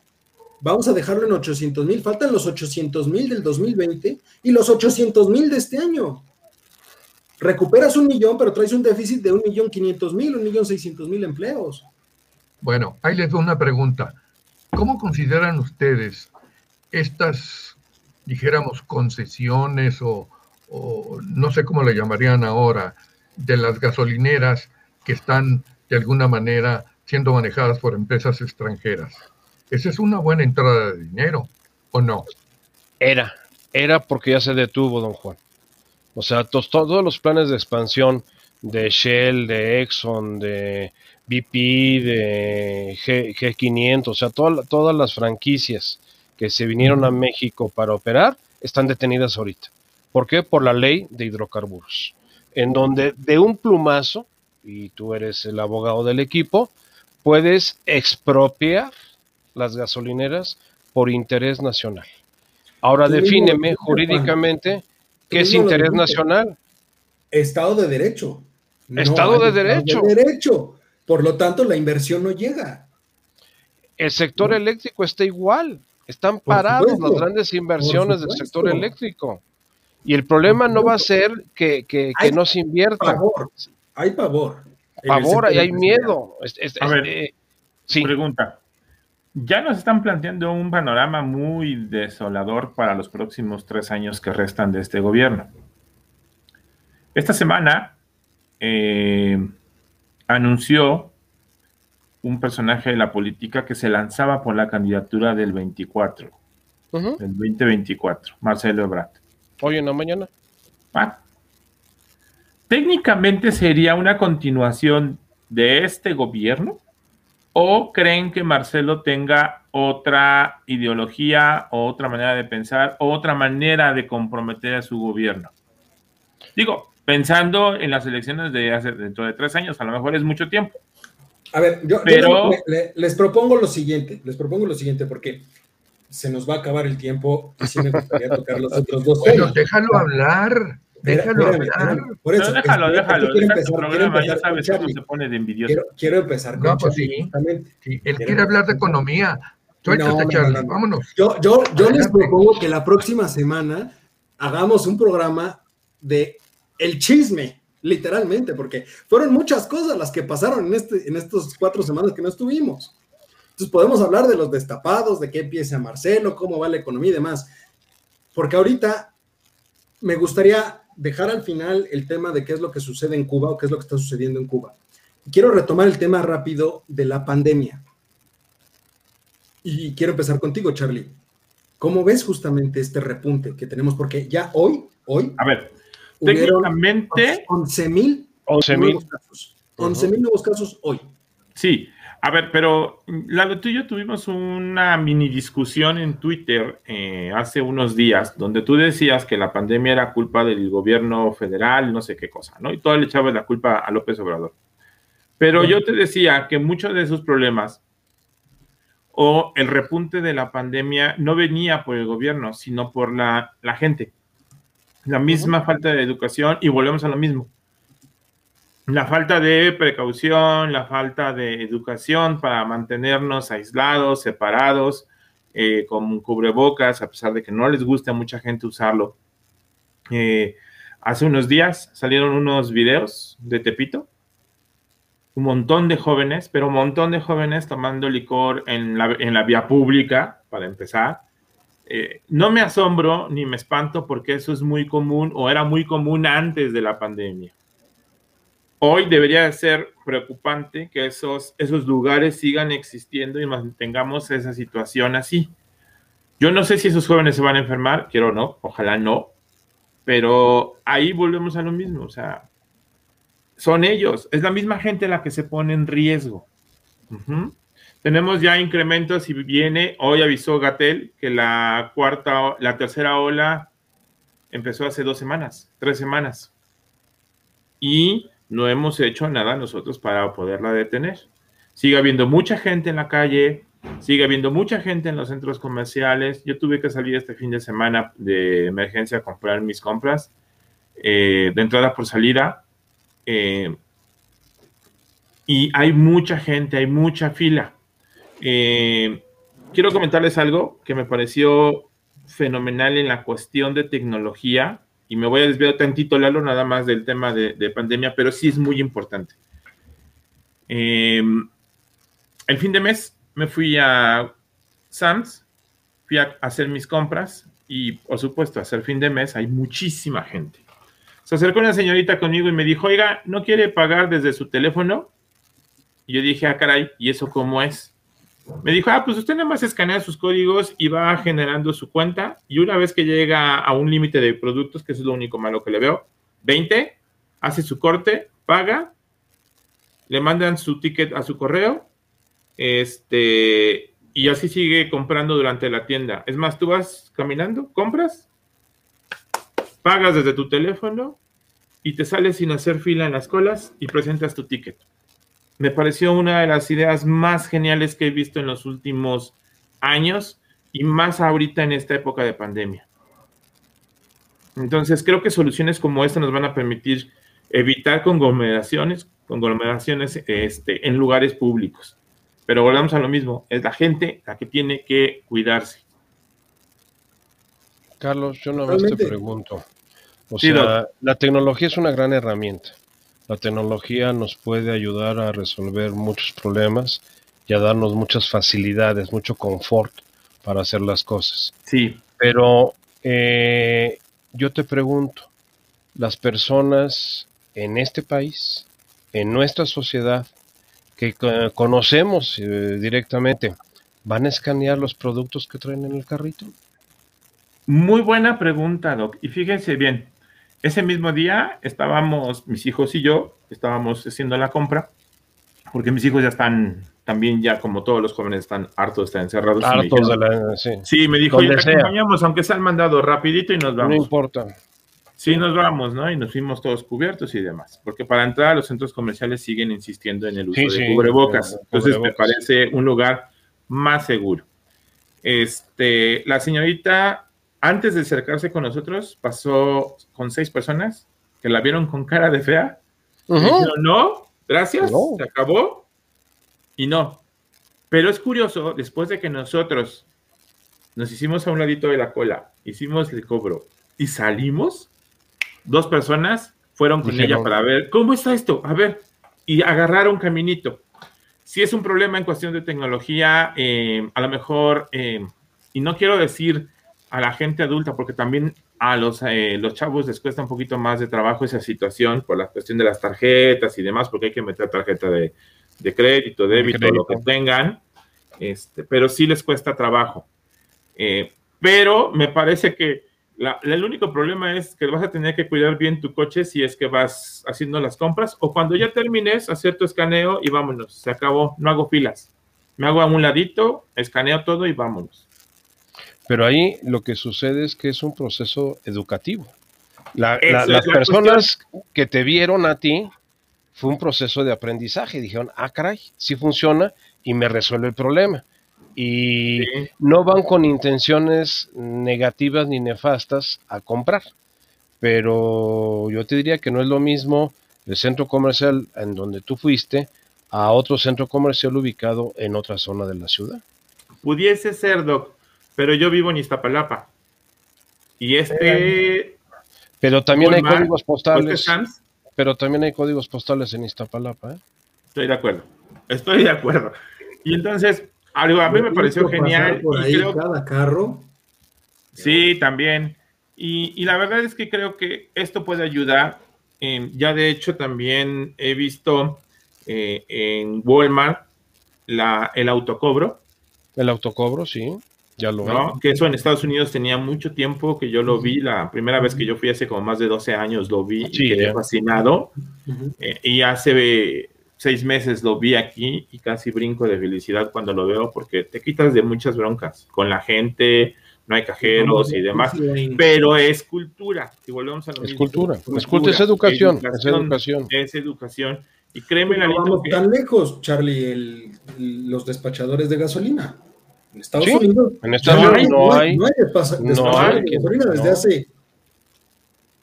vamos a dejarlo en 800 mil, faltan los 800 mil del 2020 y los 800 mil de este año. Recuperas un millón, pero traes un déficit de un millón 500 mil, un millón 600 mil empleos. Bueno, ahí les doy una pregunta. ¿Cómo consideran ustedes estas, dijéramos, concesiones o, no sé cómo le llamarían ahora, de las gasolineras que están de alguna manera siendo manejadas por empresas extranjeras? ¿Esa es una buena entrada de dinero o no? Era, era porque ya se detuvo, don Juan. O sea, todos los planes de expansión de Shell, de Exxon, de BP, de G, 500 o sea, todas las franquicias que se vinieron a México para operar están detenidas ahorita. ¿Por qué? Por la ley de hidrocarburos, en donde de un plumazo, y tú eres el abogado del equipo, puedes expropiar las gasolineras por interés nacional. Ahora defíneme jurídicamente qué es interés nacional. Estado de Derecho. estado de Derecho. de Derecho. Por lo tanto, la inversión no llega. El sector eléctrico está igual. Están parados las grandes inversiones del sector eléctrico. Y el problema no va a ser que, no se invierta. Pavor. Hay pavor. Pavor y hay miedo. a ver, eh, pregunta ya nos están planteando un panorama muy desolador para los próximos tres años que restan de este gobierno. Esta semana eh, anunció un personaje de la política que se lanzaba por la candidatura del 24, del 2024, Marcelo Ebrard. Hoy en la mañana. Ah. Técnicamente sería una continuación de este gobierno ¿O creen que Marcelo tenga otra ideología o otra manera de pensar o otra manera de comprometer a su gobierno? Digo, pensando en las elecciones de hace, dentro de tres años, a lo mejor es mucho tiempo. A ver, yo, Pero, les propongo lo siguiente, les propongo lo siguiente porque se nos va a acabar el tiempo y sí me gustaría tocar los otros dos temas. déjalo hablar. Déjalo hablar. Por eso, déjalo, déjalo. Quiero empezar, quiero empezar ya sabes cómo se pone de envidioso. Quiero, empezar con no, pues sí, sí, Él quiere hablar de economía. Suéltate, no, Charlie, vámonos. Yo, yo, yo les propongo que la próxima semana hagamos un programa de el chisme, literalmente, porque fueron muchas cosas las que pasaron en, este, en estas cuatro semanas que no estuvimos. Entonces podemos hablar de los destapados, de qué empieza Marcelo, cómo va la economía y demás. Porque ahorita me gustaría dejar al final el tema de qué es lo que sucede en Cuba o qué es lo que está sucediendo en Cuba. Quiero retomar el tema rápido de la pandemia. Y quiero empezar contigo, Charlie. ¿Cómo ves justamente este repunte que tenemos? Porque ya hoy, hoy... A ver, técnicamente... 11 mil nuevos casos. 11 mil nuevos casos hoy. Sí, a ver, pero Lalo, tú y yo tuvimos una mini discusión en Twitter eh, hace unos días, donde tú decías que la pandemia era culpa del gobierno federal, no sé qué cosa, ¿no? Y todo le echabas la culpa a López Obrador. Pero yo te decía que muchos de esos problemas o el repunte de la pandemia no venía por el gobierno, sino por la, gente. La misma falta de educación y volvemos a lo mismo la falta de precaución, la falta de educación para mantenernos aislados, separados, eh, con cubrebocas, a pesar de que no les gusta a mucha gente usarlo. Eh, hace unos días salieron unos videos de Tepito, un montón de jóvenes, pero un montón de jóvenes tomando licor en la, vía pública, para empezar. Eh, no me asombro ni me espanto porque eso es muy común o era muy común antes de la pandemia. Hoy debería ser preocupante que esos, esos lugares sigan existiendo y mantengamos esa situación así. Yo no sé si esos jóvenes se van a enfermar, quiero o no, ojalá no, pero ahí volvemos a lo mismo, o sea, son ellos, es la misma gente la que se pone en riesgo. Tenemos ya incrementos y viene, hoy avisó Gatel que la cuarta, la tercera ola empezó hace dos semanas, tres semanas. Y no hemos hecho nada nosotros para poderla detener. Sigue habiendo mucha gente en la calle, sigue habiendo mucha gente en los centros comerciales. Yo tuve que salir este fin de semana de emergencia a comprar mis compras eh, de entrada por salida. Eh, y hay mucha gente, hay mucha fila. Eh, quiero comentarles algo que me pareció fenomenal en la cuestión de tecnología y me voy a desviar tantito, Lalo, nada más del tema de, pandemia, pero sí es muy importante. Em, el fin de mes me fui a Sam's, fui a hacer mis compras y, por supuesto, hacer fin de mes hay muchísima gente. Se acercó una señorita conmigo y me dijo, oiga, ¿no quiere pagar desde su teléfono? Y yo dije, ah, caray, ¿y eso cómo es? Me dijo, ah, pues usted nada más escanea sus códigos y va generando su cuenta y una vez que llega a un límite de productos, que es lo único malo que le veo, 20, hace su corte, paga, le mandan su ticket a su correo, este, y así sigue comprando durante la tienda. Es más, tú vas caminando, compras, pagas desde tu teléfono y te sales sin hacer fila en las colas y presentas tu ticket me pareció una de las ideas más geniales que he visto en los últimos años y más ahorita en esta época de pandemia. Entonces, creo que soluciones como esta nos van a permitir evitar conglomeraciones, conglomeraciones este, en lugares públicos. Pero volvamos a lo mismo, es la gente la que tiene que cuidarse. Carlos, yo no te pregunto. O sea, la tecnología es una gran herramienta. La tecnología nos puede ayudar a resolver muchos problemas y a darnos muchas facilidades, mucho confort para hacer las cosas. Sí. Pero eh, yo te pregunto, las personas en este país, en nuestra sociedad, que conocemos eh, directamente, ¿van a escanear los productos que traen en el carrito? Muy buena pregunta, Doc. Y fíjense bien, ese mismo día estábamos, mis hijos y yo, estábamos haciendo la compra, porque mis hijos ya están, también ya como todos los jóvenes están hartos de estar encerrados. Hartos de la, sí. sí. me dijo, ya te acompañamos, aunque se han mandado rapidito y nos vamos. No importa. Sí, nos vamos, ¿no? Y nos fuimos todos cubiertos y demás. Porque para entrar a los centros comerciales siguen insistiendo en el uso de cubrebocas. Entonces me parece un lugar más seguro. Este, la señorita antes de acercarse con nosotros, pasó con seis personas que la vieron con cara de fea. no, gracias, se acabó. Y no. Pero es curioso, después de que nosotros nos hicimos a un ladito de la cola, hicimos el cobro y salimos, dos personas fueron con ella para ver cómo está esto, a ver, y agarraron caminito. Si es un problema en cuestión de tecnología, eh, a lo mejor, eh, y no quiero decir a la gente adulta, porque también a los, eh, los chavos les cuesta un poquito más de trabajo esa situación por la cuestión de las tarjetas y demás, porque hay que meter tarjeta de, de crédito, débito, lo que tengan, este, pero sí les cuesta trabajo. Eh, pero me parece que el único problema es que vas a tener que cuidar bien tu coche si es que vas haciendo las compras o cuando ya termines, hacer tu escaneo y vámonos, se acabó, no hago filas. Me hago a un ladito, escaneo todo y vámonos. Pero ahí lo que sucede es que es un proceso educativo. las personas que te vieron a ti fue un proceso de aprendizaje. Dijeron, ah, caray, sí funciona y me resuelve el problema. Y no van con intenciones negativas ni nefastas a comprar. Pero yo te diría que no es lo mismo el centro comercial en donde tú fuiste a otro centro comercial ubicado en otra zona de la ciudad. Pudiese ser, Doc, pero yo vivo en Iztapalapa. Y este... Pero también hay códigos postales. Pero también hay códigos postales en Iztapalapa. ¿eh? Estoy de acuerdo. Estoy de acuerdo. Y entonces, algo a mí me pareció genial. Por ahí cada carro. Sí, también. Y, la verdad es que creo que esto puede ayudar. ya de hecho también he visto eh, en Walmart la, el autocobro. El autocobro, sí. Ya lo ¿no? Que eso en Estados Unidos tenía mucho tiempo que yo lo vi. La primera vez que yo fui hace como más de 12 años lo vi y quedé fascinado. Eh, y hace seis meses lo vi aquí y casi brinco de felicidad cuando lo veo porque te quitas de muchas broncas con la gente, no hay cajeros y demás, pero es cultura. Si volvemos a lo es cultura. es cultura, es educación, es educación. Es educación. Y créeme, no vamos tan lejos, Charlie, los despachadores de gasolina. En Estados Unidos. En Estados Unidos no hay. No hay, desde hace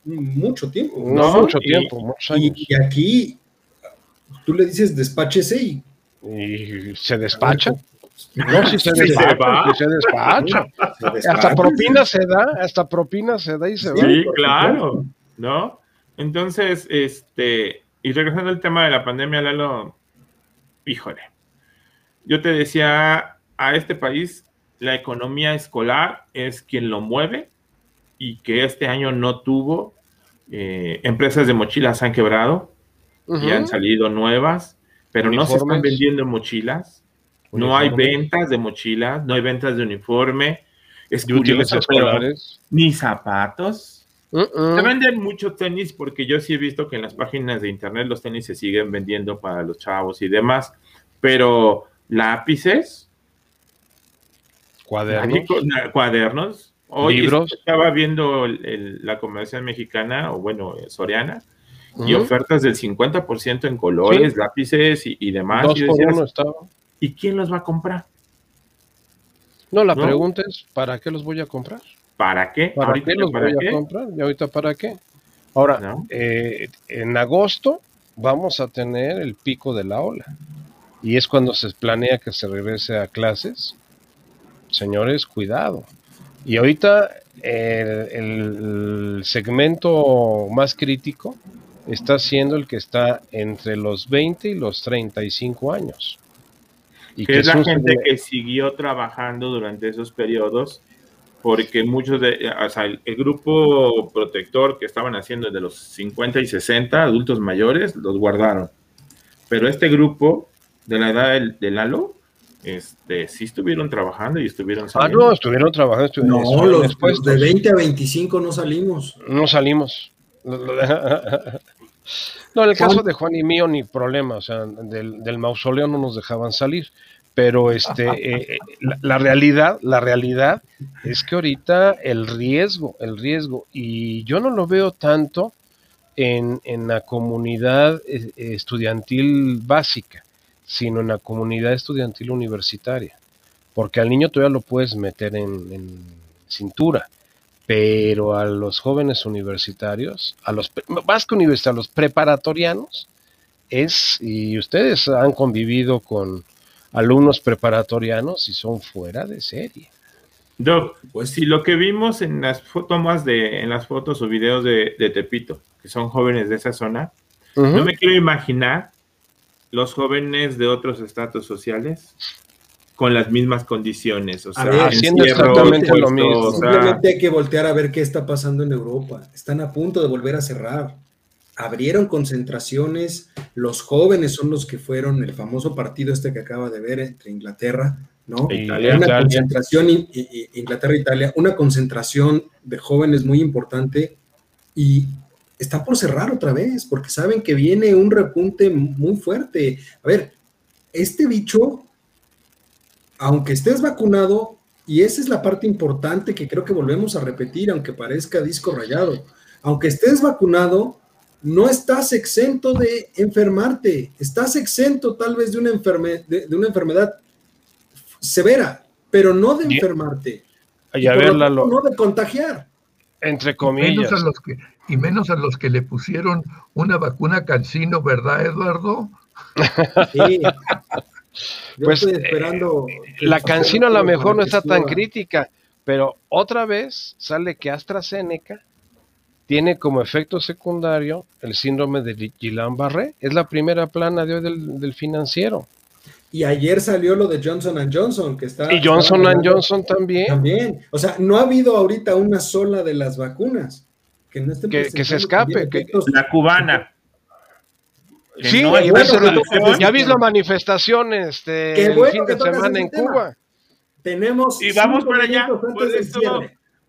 mucho tiempo. No, mucho tiempo, muchos años. Y, aquí tú le dices despáchese y. Y se despacha. No, si se [laughs] despacha, si [laughs] se despacha. Hasta propina se da, hasta propina se da y se va. Sí, claro, ¿no? Entonces, este, y regresando al tema de la pandemia, Lalo, híjole, yo te decía, a este país la economía escolar es quien lo mueve y que este año no tuvo, eh, empresas de mochilas han quebrado y han salido nuevas, pero no se están vendiendo mochilas, no hay ventas de mochilas, no hay ventas de uniforme, es curioso, ni zapatos. Se venden muchos tenis porque yo sí he visto que en las páginas de internet los tenis se siguen vendiendo para los chavos y demás, pero lápices, cuadernos, cuadernos. Hoy libros. estaba viendo la comercial mexicana, o bueno, Soriana, y ofertas del 50% en colores, lápices y, demás. y, quién los va a comprar? No, la pregunta es, ¿para qué los voy a comprar? ¿Para qué? ¿Para qué los voy a comprar? ¿Y ahorita para qué? Ahora, eh, en agosto vamos a tener el pico de la ola. Y es cuando se planea que se regrese a clases. Señores, cuidado. Y ahorita el, segmento más crítico está siendo el que está entre los 20 y los 35 años. Y que, es la gente que siguió trabajando durante esos periodos porque muchos de, o sea, el, grupo protector que estaban haciendo de los 50 y 60 adultos mayores, los guardaron. Pero este grupo de la edad del, del Lalo, este, sí estuvieron trabajando y estuvieron saliendo. Ah, no, estuvieron trabajando. Estuvieron, no, los, de 20 a 25 no salimos. No salimos. No, en el caso de Juan y mío ni problema, o sea, del, del mausoleo no nos dejaban salir pero este, [laughs] eh, eh, la, realidad, la realidad es que ahorita el riesgo, el riesgo, y yo no lo veo tanto en, en la comunidad eh, estudiantil básica, sino en la comunidad estudiantil universitaria, porque al niño todavía lo puedes meter en, cintura, pero a los jóvenes universitarios, a los más que universitarios, a los preparatorianos, es, y ustedes han convivido con, alumnos preparatorianos y son fuera de serie. Doc, pues si lo que vimos en las tomas de, en las fotos o videos de, Tepito, que son jóvenes de esa zona, no me quiero imaginar los jóvenes de otros estratos sociales con las mismas condiciones, o sea, haciendo exactamente lo mismo. Simplemente hay que voltear a ver qué está pasando en Europa. Están a punto de volver a cerrar abrieron concentraciones, los jóvenes son los que fueron el famoso partido este que acaba de ver entre Inglaterra, ¿no? una concentración, Inglaterra-Italia, una concentración de jóvenes muy importante y está por cerrar otra vez porque saben que viene un repunte muy fuerte. A ver, este bicho, aunque estés vacunado, y esa es la parte importante que creo que volvemos a repetir, aunque parezca disco rayado, aunque estés vacunado, no estás exento de enfermarte, estás exento tal vez de una, de, una enfermedad severa, pero no de enfermarte. Y, no de contagiar. Entre comillas. Y menos, a los que, le pusieron una vacuna cancino, ¿verdad, Eduardo? Sí. [laughs] pues estoy esperando. Eh, la cancino a lo mejor no está tan crítica, pero otra vez sale que AstraZeneca tiene como efecto secundario el síndrome de Guillain-Barré. Es la primera plana de hoy del, financiero. Y ayer salió lo de Johnson Johnson, que está... Y Johnson Johnson también. También. O sea, no ha habido ahorita una sola de las vacunas. Que, no que, se escape. Que, la cubana. Sí, no ya viste la manifestación este, el fin de semana en Cuba. Tenemos... Y vamos para allá.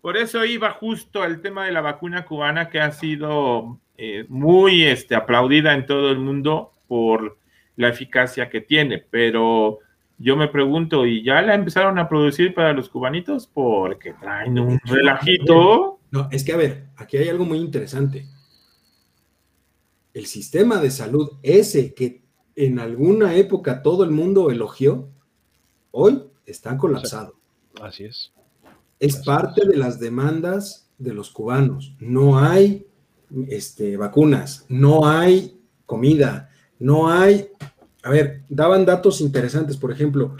Por eso iba justo el tema de la vacuna cubana que ha sido eh, muy este, aplaudida en todo el mundo por la eficacia que tiene, pero yo me pregunto, ¿y ya la empezaron a producir para los cubanitos? Porque traen un relajito. No, es que a ver, aquí hay algo muy interesante. El sistema de salud, ese que en alguna época todo el mundo elogió, hoy está colapsado. Así es es parte de las demandas de los cubanos. No hay este, vacunas, no hay comida, no hay... A ver, daban datos interesantes, por ejemplo,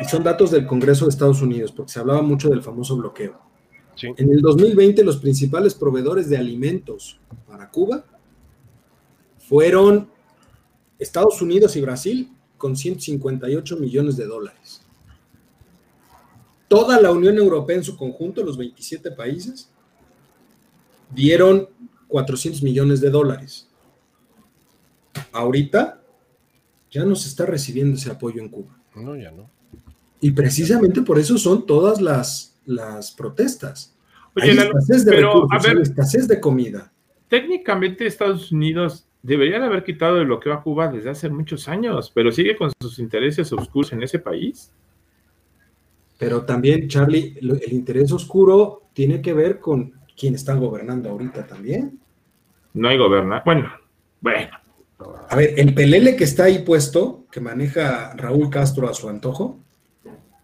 y son datos del Congreso de Estados Unidos, porque se hablaba mucho del famoso bloqueo. En el 2020, los principales proveedores de alimentos para Cuba fueron Estados Unidos y Brasil con 158 millones de dólares. Toda la Unión Europea en su conjunto, los 27 países, dieron 400 millones de dólares. Ahorita ya no se está recibiendo ese apoyo en Cuba. No, ya no. Y precisamente por eso son todas las, las protestas. hay escasez de recursos, hay escasez de comida. Técnicamente Estados Unidos debería de haber quitado el bloqueo a Cuba desde hace muchos años, pero sigue con sus intereses oscuros en ese país. Pero también, Charlie, el interés oscuro tiene que ver con quién está gobernando ahorita también. No hay gobernador. Bueno, bueno. A ver, el pelele que está ahí puesto, que maneja Raúl Castro a su antojo,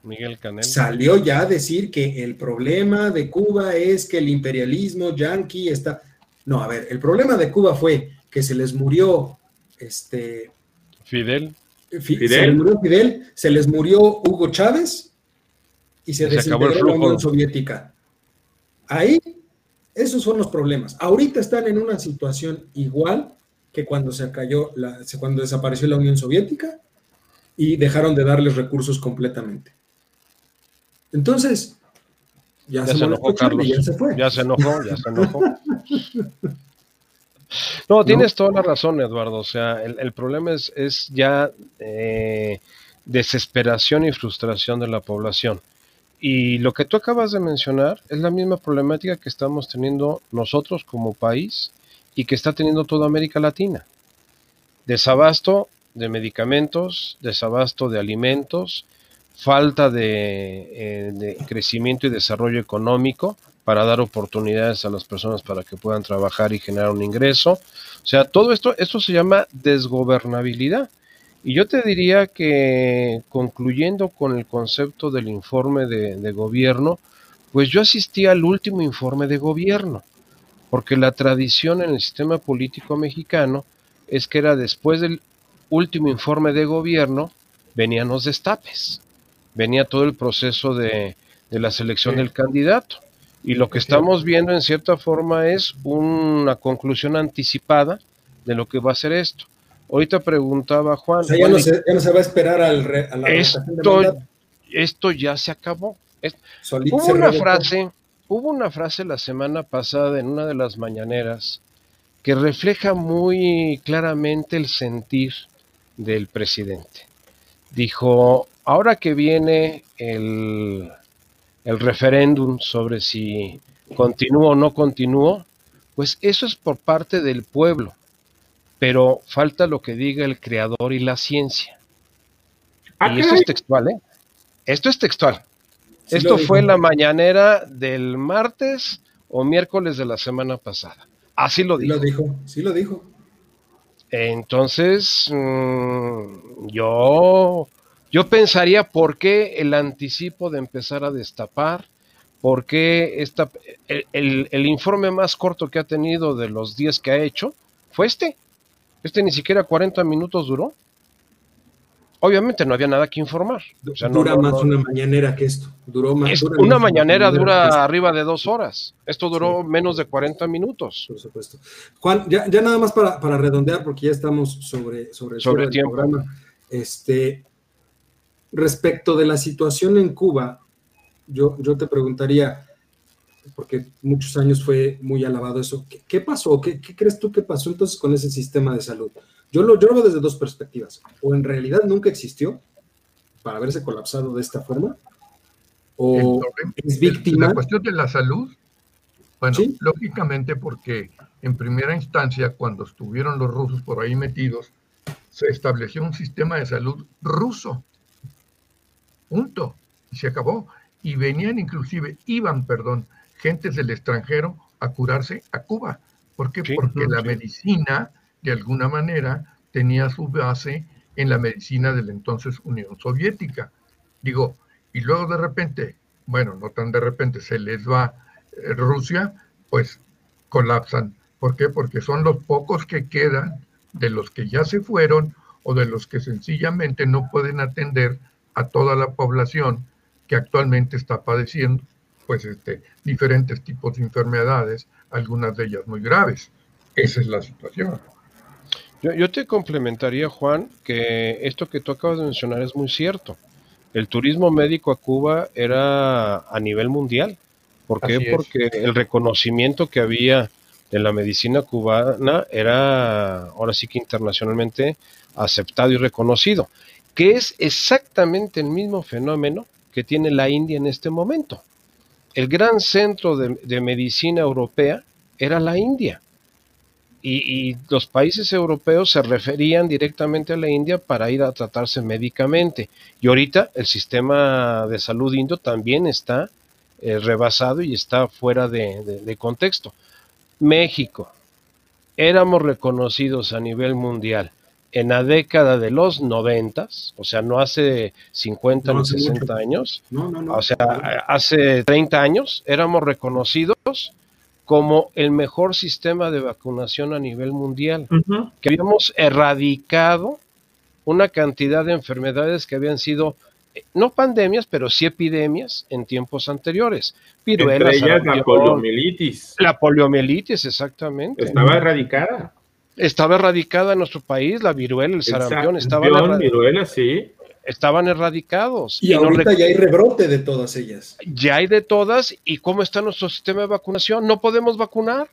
Miguel Canel. Salió ya a decir que el problema de Cuba es que el imperialismo yanqui está. No, a ver, el problema de Cuba fue que se les murió este. Fidel. Fidel. Se les murió Fidel, se les murió Hugo Chávez y se, desintegró la Unión Soviética. Ahí, esos son los problemas. Ahorita están en una situación igual que cuando se cayó, la, cuando desapareció la Unión Soviética y dejaron de darles recursos completamente. Entonces, ya, se, enojó Carlos. Ya se, fue. ya se enojó, ya se enojó. [laughs] No, tienes toda la razón, Eduardo. O sea, el, problema es, es ya eh, desesperación y frustración de la población. Y lo que tú acabas de mencionar es la misma problemática que estamos teniendo nosotros como país y que está teniendo toda América Latina. Desabasto de medicamentos, desabasto de alimentos, falta eh, de, crecimiento y desarrollo económico para dar oportunidades a las personas para que puedan trabajar y generar un ingreso. O sea, todo esto, esto se llama desgobernabilidad. Y yo te diría que concluyendo con el concepto del informe de, de gobierno, pues yo asistí al último informe de gobierno, porque la tradición en el sistema político mexicano es que era después del último informe de gobierno, venían los destapes venía todo el proceso de, la selección del candidato. Y lo que estamos viendo en cierta forma es una conclusión anticipada de lo que va a ser esto. Ahorita preguntaba Juan. ya, no se, va a esperar al a la esto, esto ya se acabó. hubo una frase, hubo una frase la semana pasada en una de las mañaneras que refleja muy claramente el sentir del presidente. Dijo, ahora que viene el, el referéndum sobre si continúo o no continúo, pues eso es por parte del pueblo, pero falta lo que diga el creador y la ciencia. Ah, y esto es textual, ¿eh? Esto es textual. esto fue la mañanera del martes o miércoles de la semana pasada. Así lo dijo. Sí lo dijo, sí lo dijo. Entonces, mm, yo yo pensaría por qué el anticipo de empezar a destapar, por qué esta, el, informe más corto que ha tenido de los 10 que ha hecho fue este. Este ni siquiera 40 minutos duró. Obviamente no había nada que informar. dura más una mañanera que esto. Duró más. una mañanera dura arriba de dos horas. Esto duró menos de 40 minutos. Por supuesto. Juan, ya, nada más para, redondear, porque ya estamos sobre, sobre, sobre tiempo. Programa. Este, Respecto de la situación en Cuba, yo, yo te preguntaría, porque muchos años fue muy alabado eso, ¿qué, pasó? ¿Qué, crees tú que pasó entonces con ese sistema de salud? Yo lo, yo veo desde dos perspectivas. O en realidad nunca existió para haberse colapsado de esta forma, o es víctima. La cuestión de la salud, bueno, lógicamente porque en primera instancia, cuando estuvieron los rusos por ahí metidos, se estableció un sistema de salud ruso punto, y se acabó. Y venían inclusive, iban, perdón, gentes del extranjero a curarse a Cuba. ¿Por qué? Porque la medicina, de alguna manera, tenía su base en la medicina de la entonces Unión Soviética. Digo, y luego de repente, bueno, no tan de repente, se les va eh, Rusia, pues colapsan. ¿Por qué? Porque son los pocos que quedan de los que ya se fueron o de los que sencillamente no pueden atender a toda la población que actualmente está padeciendo pues este, diferentes tipos de enfermedades, algunas de ellas muy graves. Esa es la situación. Yo, yo, te complementaría, Juan, que esto que tú acabas de mencionar es muy cierto. El turismo médico a Cuba era a nivel mundial. ¿Por qué? Porque el reconocimiento que había de la medicina cubana era ahora sí que internacionalmente aceptado y reconocido, que es exactamente el mismo fenómeno que tiene la India en este momento. El gran centro de, medicina europea era la India. Y, y, los países europeos se referían directamente a la India para ir a tratarse médicamente. Y ahorita el sistema de salud indio también está eh, rebasado y está fuera de, contexto. México, éramos reconocidos a nivel mundial en la década de los noventas, o sea, no hace 50 ni 60 años, o sea, hace 30 años, éramos reconocidos como el mejor sistema de vacunación a nivel mundial, que habíamos erradicado una cantidad de enfermedades que habían sido no pandemias, pero sí epidemias en tiempos anteriores. La poliomielitis. La poliomielitis, exactamente. Estaba erradicada. Estaba erradicada en nuestro país, la viruela, el sarampión, estaban, viruela, sí. Estaban erradicados. Y, ahorita ya hay rebrote de todas ellas. Ya hay de todas. ¿Y cómo está nuestro sistema de vacunación? No podemos vacunar.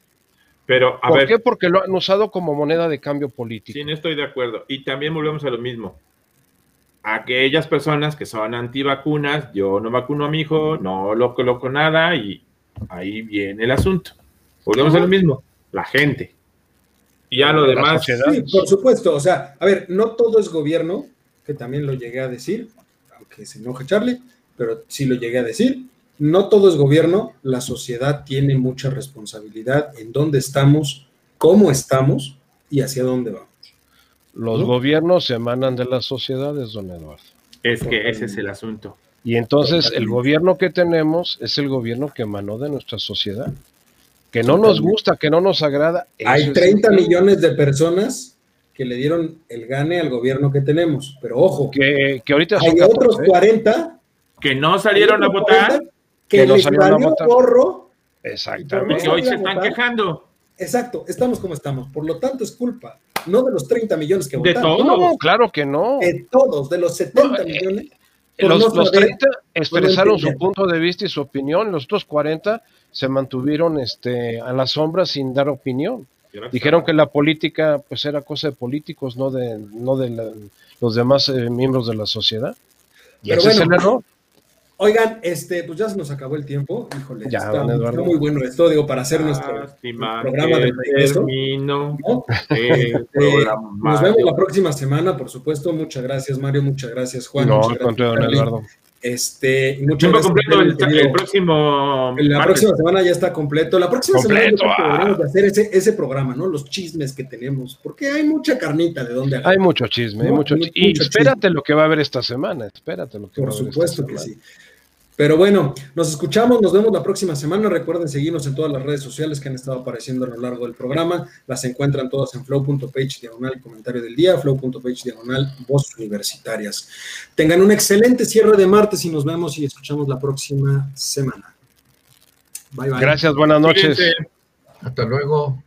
Pero, a ¿Por qué? Porque lo han usado como moneda de cambio político. Sí, no estoy de acuerdo. Y también volvemos a lo mismo aquellas personas que son antivacunas, yo no vacuno a mi hijo, no lo coloco nada y ahí viene el asunto. Volvemos a lo mismo, la gente. Y ya lo demás. Sí, por supuesto. O sea, a ver, no todo es gobierno, que también lo llegué a decir, aunque se enoja Charlie, pero sí lo llegué a decir. No todo es gobierno, la sociedad tiene mucha responsabilidad en dónde estamos, cómo estamos y hacia dónde vamos. Los gobiernos se emanan de las sociedades, don Eduardo. Es que ese es el asunto. Y entonces el gobierno que tenemos es el gobierno que emanó de nuestra sociedad. Que no nos gusta, que no nos agrada. Hay 30 millones de personas que le dieron el gane al gobierno que tenemos. Pero ojo, que, que ahorita hay otros 40 que no salieron a votar, que, no salieron a votar. Porro, Exactamente. Que hoy se están quejando. Exacto, estamos como estamos. Por lo tanto, es culpa no de los 30 millones que votaron. De todos, no, claro que no. De todos, de los 70 eh, millones. Los, los 30 expresaron su punto de vista y su opinión, los otros 40 se mantuvieron este, a la sombra sin dar opinión. Dijeron que la política pues era cosa de políticos, no de, no de los demás eh, miembros de la sociedad. Y ese es el error. Oigan, este, pues ya se nos acabó el tiempo. Híjole, está, muy bueno esto, digo, para hacer nuestro programa de termino [laughs] este, Nos vemos la próxima semana, por supuesto. Muchas gracias, Mario. Muchas gracias, Juan. No, muchas gracias, don Eduardo. Este, muchas gracias. completo el, próximo. La próxima semana ya está completo. La próxima semana deberíamos de hacer ese, ese programa, ¿no? Los chismes que tenemos, porque hay mucha carnita de donde Hay mucho chisme, hay mucho, chisme. Y espérate lo que va a haber esta semana, espérate lo que Por va a haber. Por supuesto que sí. Pero bueno, nos escuchamos, nos vemos la próxima semana. Recuerden seguirnos en todas las redes sociales que han estado apareciendo a lo largo del programa. Las encuentran todas en flow.page diagonal comentario del día, flow.page diagonal voz universitarias. Tengan un excelente cierre de martes y nos vemos y escuchamos la próxima semana. Bye bye. Gracias, buenas noches. Hasta luego.